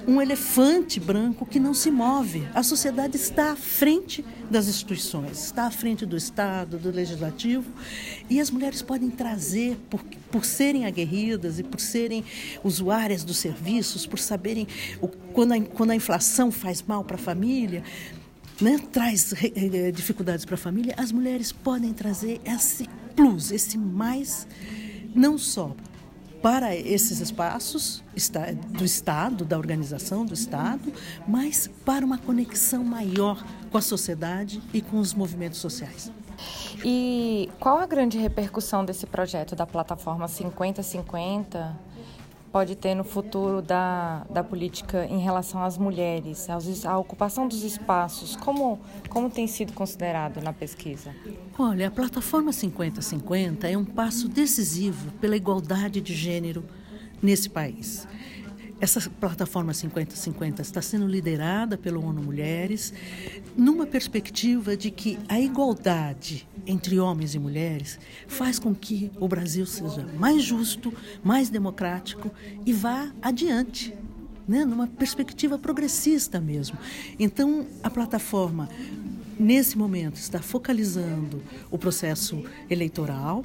Speaker 4: um elefante branco que não se move. A sociedade está à frente das instituições, está à frente do Estado, do Legislativo, e as mulheres podem trazer, por, por serem aguerridas e por serem usuárias dos serviços, por saberem o, quando, a, quando a inflação faz mal para a família, né, traz eh, dificuldades para a família, as mulheres podem trazer esse plus, esse mais, não só para esses espaços do Estado, da organização do Estado, mas para uma conexão maior com a sociedade e com os movimentos sociais.
Speaker 1: E qual a grande repercussão desse projeto da plataforma 5050 pode ter no futuro da, da política em relação às mulheres, aos, à ocupação dos espaços? Como, como tem sido considerado na pesquisa?
Speaker 4: Olha, a plataforma 5050 é um passo decisivo pela igualdade de gênero nesse país. Essa plataforma 50-50 está sendo liderada pelo ONU Mulheres, numa perspectiva de que a igualdade entre homens e mulheres faz com que o Brasil seja mais justo, mais democrático e vá adiante. Né, numa perspectiva progressista mesmo. Então, a plataforma, nesse momento, está focalizando o processo eleitoral,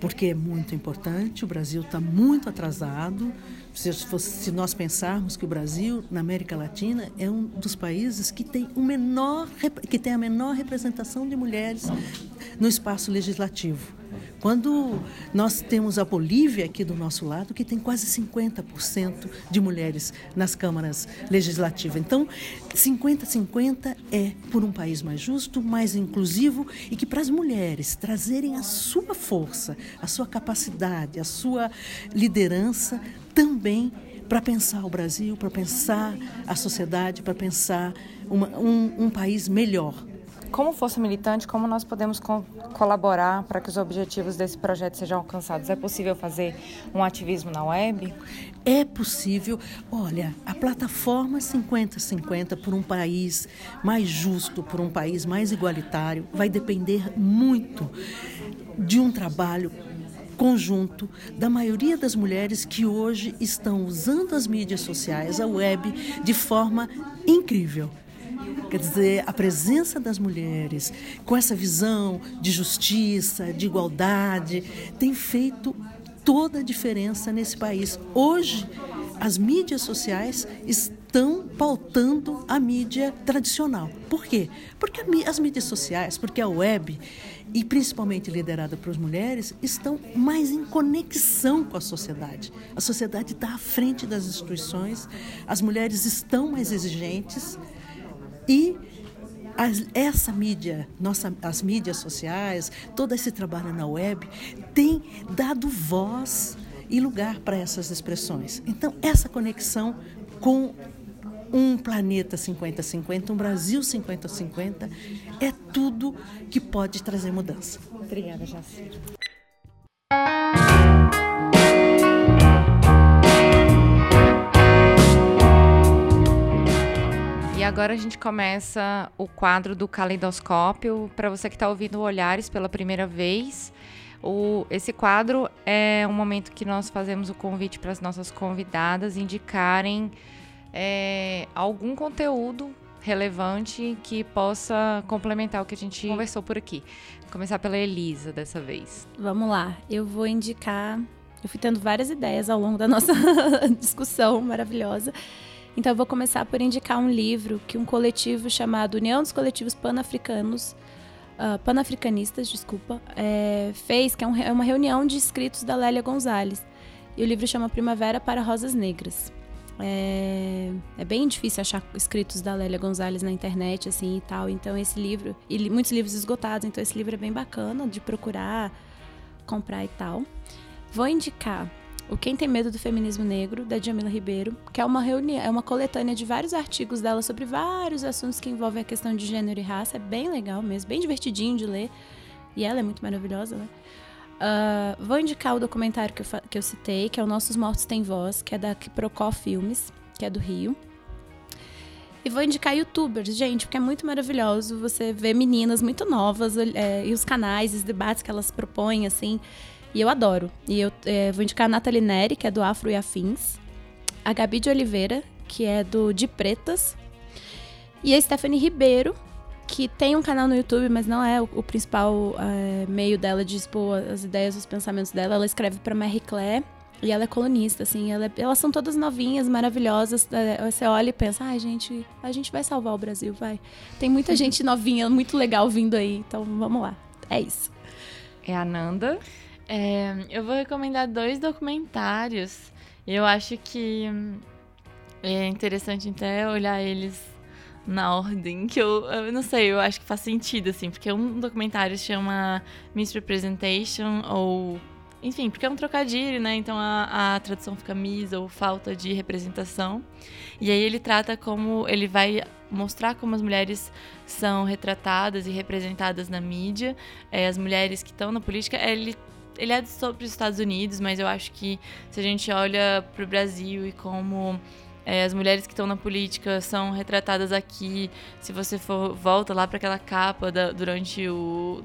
Speaker 4: porque é muito importante, o Brasil está muito atrasado. Se, se, nós pensarmos que o Brasil, na América Latina, é um dos países que tem, o menor, que tem a menor representação de mulheres no espaço legislativo. Quando nós temos a Bolívia aqui do nosso lado, que tem quase 50% de mulheres nas câmaras legislativas. Então, 50-50 é por um país mais justo, mais inclusivo e que para as mulheres trazerem a sua força, a sua capacidade, a sua liderança também para pensar o Brasil, para pensar a sociedade, para pensar uma, um, um país melhor
Speaker 1: como força militante, como nós podemos co colaborar para que os objetivos desse projeto sejam alcançados? É possível fazer um ativismo na web?
Speaker 4: É possível. Olha, a plataforma 50-50 por um país mais justo, por um país mais igualitário, vai depender muito de um trabalho conjunto da maioria das mulheres que hoje estão usando as mídias sociais, a web, de forma incrível. Quer dizer, a presença das mulheres com essa visão de justiça, de igualdade, tem feito toda a diferença nesse país. Hoje, as mídias sociais estão pautando a mídia tradicional. Por quê? Porque as mídias sociais, porque a web, e principalmente liderada por mulheres, estão mais em conexão com a sociedade. A sociedade está à frente das instituições, as mulheres estão mais exigentes e as, essa mídia, nossa, as mídias sociais, todo esse trabalho na web, tem dado voz e lugar para essas expressões. Então, essa conexão com um planeta 50-50, um Brasil 50-50, é tudo que pode trazer mudança.
Speaker 1: Obrigada, Jacir. agora a gente começa o quadro do caleidoscópio. Para você que está ouvindo Olhares pela primeira vez, o, esse quadro é um momento que nós fazemos o convite para as nossas convidadas indicarem é, algum conteúdo relevante que possa complementar o que a gente conversou por aqui. Vou começar pela Elisa dessa vez.
Speaker 3: Vamos lá, eu vou indicar. Eu fui tendo várias ideias ao longo da nossa discussão maravilhosa. Então eu vou começar por indicar um livro que um coletivo chamado União dos Coletivos Pan-Africanos, uh, Pan-Africanistas, desculpa, é, fez, que é, um, é, uma reunião de escritos da Lélia Gonzalez. E o livro chama Primavera para Rosas Negras. É, é, bem difícil achar escritos da Lélia Gonzalez na internet, assim, e tal. Então esse livro, e muitos livros esgotados, então esse livro é bem bacana de procurar, comprar e tal. Vou indicar o Quem Tem Medo do Feminismo Negro, da Jamila Ribeiro, que é uma reunião, é uma coletânea de vários artigos dela sobre vários assuntos que envolvem a questão de gênero e raça. É bem legal mesmo, bem divertidinho de ler. E ela é muito maravilhosa, né? Uh, vou indicar o documentário que eu, que eu citei, que é o Nossos Mortos Têm Voz, que é da Procó Filmes, que é do Rio. E vou indicar youtubers, gente, porque é muito maravilhoso você ver meninas muito novas é, e os canais, os debates que elas propõem, assim. E eu adoro. E eu é, vou indicar a Nathalie Neri, que é do Afro e Afins. A Gabi de Oliveira, que é do De Pretas. E a Stephanie Ribeiro, que tem um canal no YouTube, mas não é o, o principal é, meio dela de expor as ideias, os pensamentos dela. Ela escreve para Marie Claire e ela é colunista, assim. Ela, é, elas são todas novinhas, maravilhosas. É, você olha e pensa, ai, ah, gente, a gente vai salvar o Brasil, vai. Tem muita gente novinha, muito legal vindo aí, então vamos lá. É isso.
Speaker 1: É a Nanda.
Speaker 2: É, eu vou recomendar dois documentários. Eu acho que é interessante até olhar eles na ordem que eu, eu não sei, eu acho que faz sentido assim, porque um documentário chama Misrepresentation ou enfim, porque é um trocadilho, né? Então a, a tradução fica mis ou falta de representação. E aí ele trata como ele vai mostrar como as mulheres são retratadas e representadas na mídia, é, as mulheres que estão na política. Ele ele é sobre os Estados Unidos, mas eu acho que se a gente olha para o Brasil e como é, as mulheres que estão na política são retratadas aqui, se você for volta lá para aquela capa da, durante o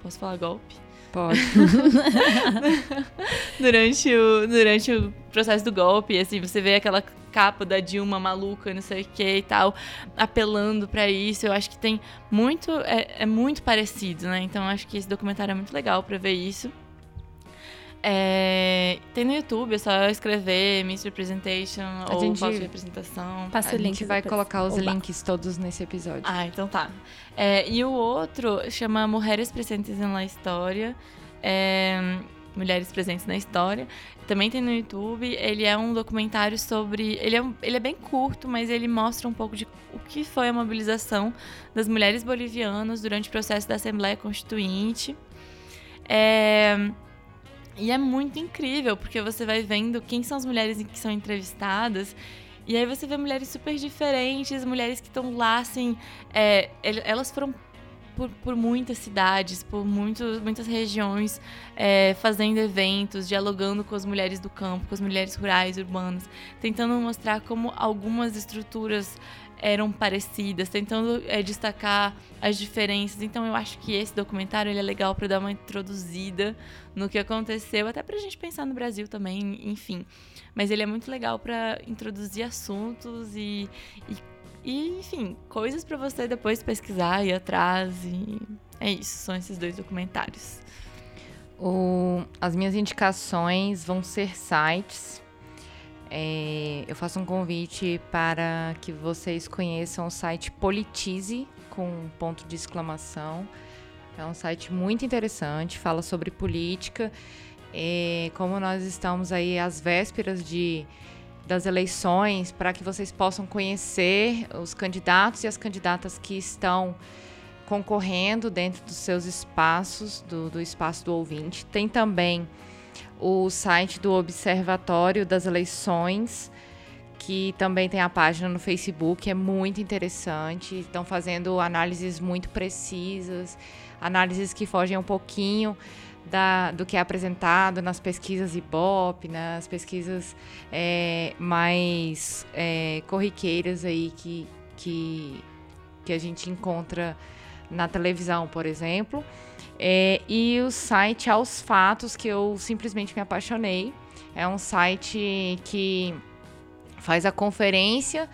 Speaker 2: posso falar golpe?
Speaker 1: Pode.
Speaker 2: durante, o, durante o processo do golpe, assim, você vê aquela capa da Dilma maluca, não sei o que e tal, apelando para isso. Eu acho que tem muito. É, é muito parecido, né? Então acho que esse documentário é muito legal para ver isso. É, tem no YouTube, é só escrever Miss Representation a ou gente, falsa representação.
Speaker 1: Passa a gente vai colocar os Oba. links todos nesse episódio.
Speaker 2: Ah, então tá. É, e o outro chama Mulheres Presentes na História. É, Mulheres Presentes na História. Também tem no YouTube. Ele é um documentário sobre. Ele é, ele é bem curto, mas ele mostra um pouco de o que foi a mobilização das mulheres bolivianas durante o processo da Assembleia Constituinte. É e é muito incrível, porque você vai vendo quem são as mulheres que são entrevistadas. E aí você vê mulheres super diferentes, mulheres que estão lá, assim. É, elas foram por, por, muitas cidades, por muito, muitas regiões, é, fazendo eventos, dialogando com as mulheres do campo, com as mulheres rurais, urbanas, tentando mostrar como algumas estruturas eram parecidas, tentando é, destacar as diferenças. Então eu acho que esse documentário ele é legal para dar uma introduzida no que aconteceu, até para a gente pensar no Brasil também, enfim. Mas ele é muito legal para introduzir assuntos e, e, e enfim, coisas para você depois pesquisar e atrás. E é isso, são esses dois documentários.
Speaker 1: O, as minhas indicações vão ser sites é, eu faço um convite para que vocês conheçam o site Politize, com ponto de exclamação. É um site muito interessante, fala sobre política. É, como nós estamos aí às vésperas de, das eleições, para que vocês possam conhecer os candidatos e as candidatas que estão concorrendo dentro dos seus espaços, do, do espaço do ouvinte. Tem também o site do Observatório das Eleições, que também tem a página no Facebook, é muito interessante. Estão fazendo análises muito precisas, análises que fogem um pouquinho da, do que é apresentado nas pesquisas IBOP, nas pesquisas é, mais é, corriqueiras aí que, que, que a gente encontra na televisão, por exemplo. É, e o site Aos Fatos, que eu simplesmente me apaixonei. É um site que faz a conferência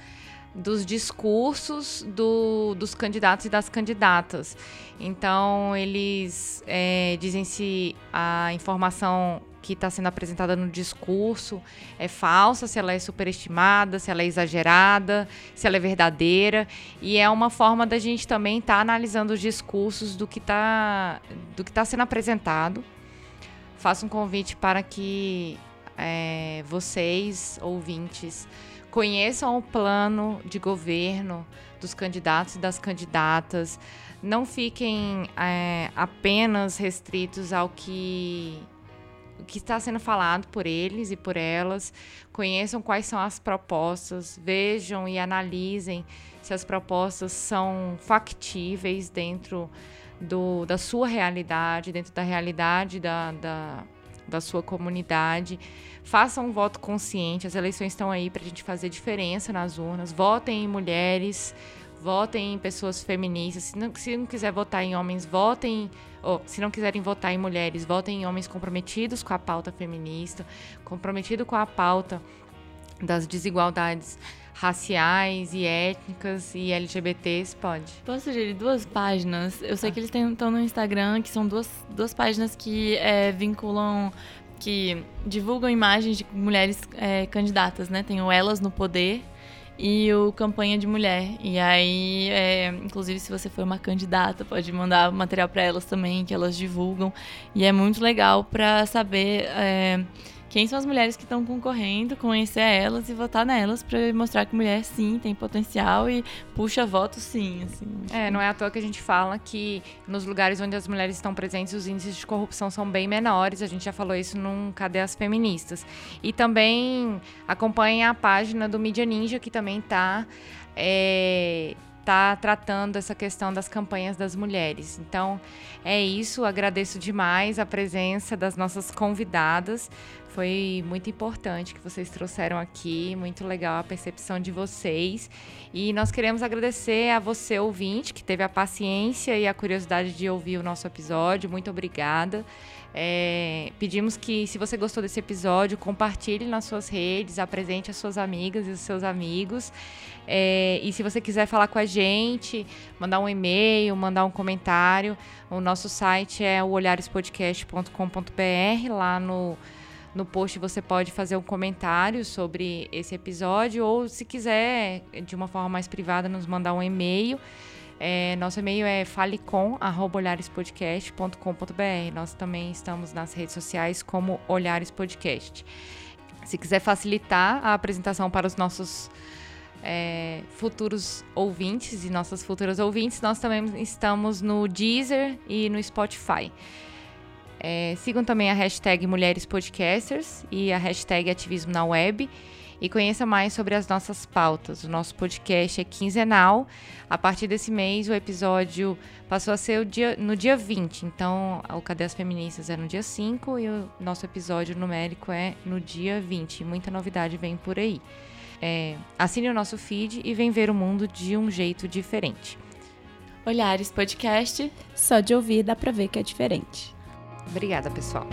Speaker 1: dos discursos do, dos candidatos e das candidatas. Então, eles é, dizem se a informação que está sendo apresentada no discurso é falsa, se ela é superestimada, se ela é exagerada, se ela é verdadeira. E é uma forma da gente também estar tá analisando os discursos do que está tá sendo apresentado. Faço um convite para que é, vocês, ouvintes, conheçam o plano de governo dos candidatos e das candidatas. Não fiquem é, apenas restritos ao que o que está sendo falado por eles e por elas, conheçam quais são as propostas, vejam e analisem se as propostas são factíveis dentro do, da sua realidade, dentro da realidade da, da, da sua comunidade. Façam um voto consciente, as eleições estão aí para a gente fazer diferença nas urnas. Votem em mulheres, votem em pessoas feministas. Se não, se não quiser votar em homens, votem oh, se não quiserem votar em mulheres, votem em homens comprometidos com a pauta feminista, comprometido com a pauta das desigualdades raciais e étnicas e LGBTs, pode.
Speaker 2: Posso sugerir duas páginas? Eu sei ah. que eles estão no Instagram, que são duas, duas páginas que é, vinculam, que divulgam imagens de mulheres é, candidatas, né? Tem o Elas no Poder e o Campanha de Mulher. E aí, é, inclusive, se você for uma candidata, pode mandar material para elas também, que elas divulgam. E é muito legal para saber é, quem são as mulheres que estão concorrendo, conhecer elas e votar nelas para mostrar que mulher sim tem potencial e puxa voto sim. Assim.
Speaker 1: É, não é à toa que a gente fala que nos lugares onde as mulheres estão presentes os índices de corrupção são bem menores. A gente já falou isso num Cadê as Feministas. E também acompanha a página do Mídia Ninja, que também está é, está tratando essa questão das campanhas das mulheres. Então, é isso. Agradeço demais a presença das nossas convidadas. Foi muito importante que vocês trouxeram aqui, muito legal a percepção de vocês. E nós queremos agradecer a você, ouvinte, que teve a paciência e a curiosidade de ouvir o nosso episódio. Muito obrigada. É, pedimos que, se você gostou desse episódio, compartilhe nas suas redes, apresente as suas amigas e os seus amigos. É, e se você quiser falar com a gente, mandar um e-mail, mandar um comentário, o nosso site é o olharespodcast.com.br. Lá no, no post você pode fazer um comentário sobre esse episódio, ou se quiser, de uma forma mais privada, nos mandar um e-mail. É, nosso e-mail é falecom.olharespodcast.com.br. Nós também estamos nas redes sociais como Olhares Podcast. Se quiser facilitar a apresentação para os nossos é, futuros ouvintes e nossas futuras ouvintes, nós também estamos no Deezer e no Spotify. É, sigam também a hashtag Mulheres Podcasters e a hashtag Ativismo na Web e conheça mais sobre as nossas pautas. O nosso podcast é quinzenal. A partir desse mês, o episódio passou a ser dia, no dia 20. Então, o Cadê as Feministas é no dia 5 e o nosso episódio numérico é no dia 20. Muita novidade vem por aí. É, assine o nosso feed e vem ver o mundo de um jeito diferente.
Speaker 2: Olhares Podcast.
Speaker 3: Só de ouvir dá pra ver que é diferente.
Speaker 1: Obrigada, pessoal.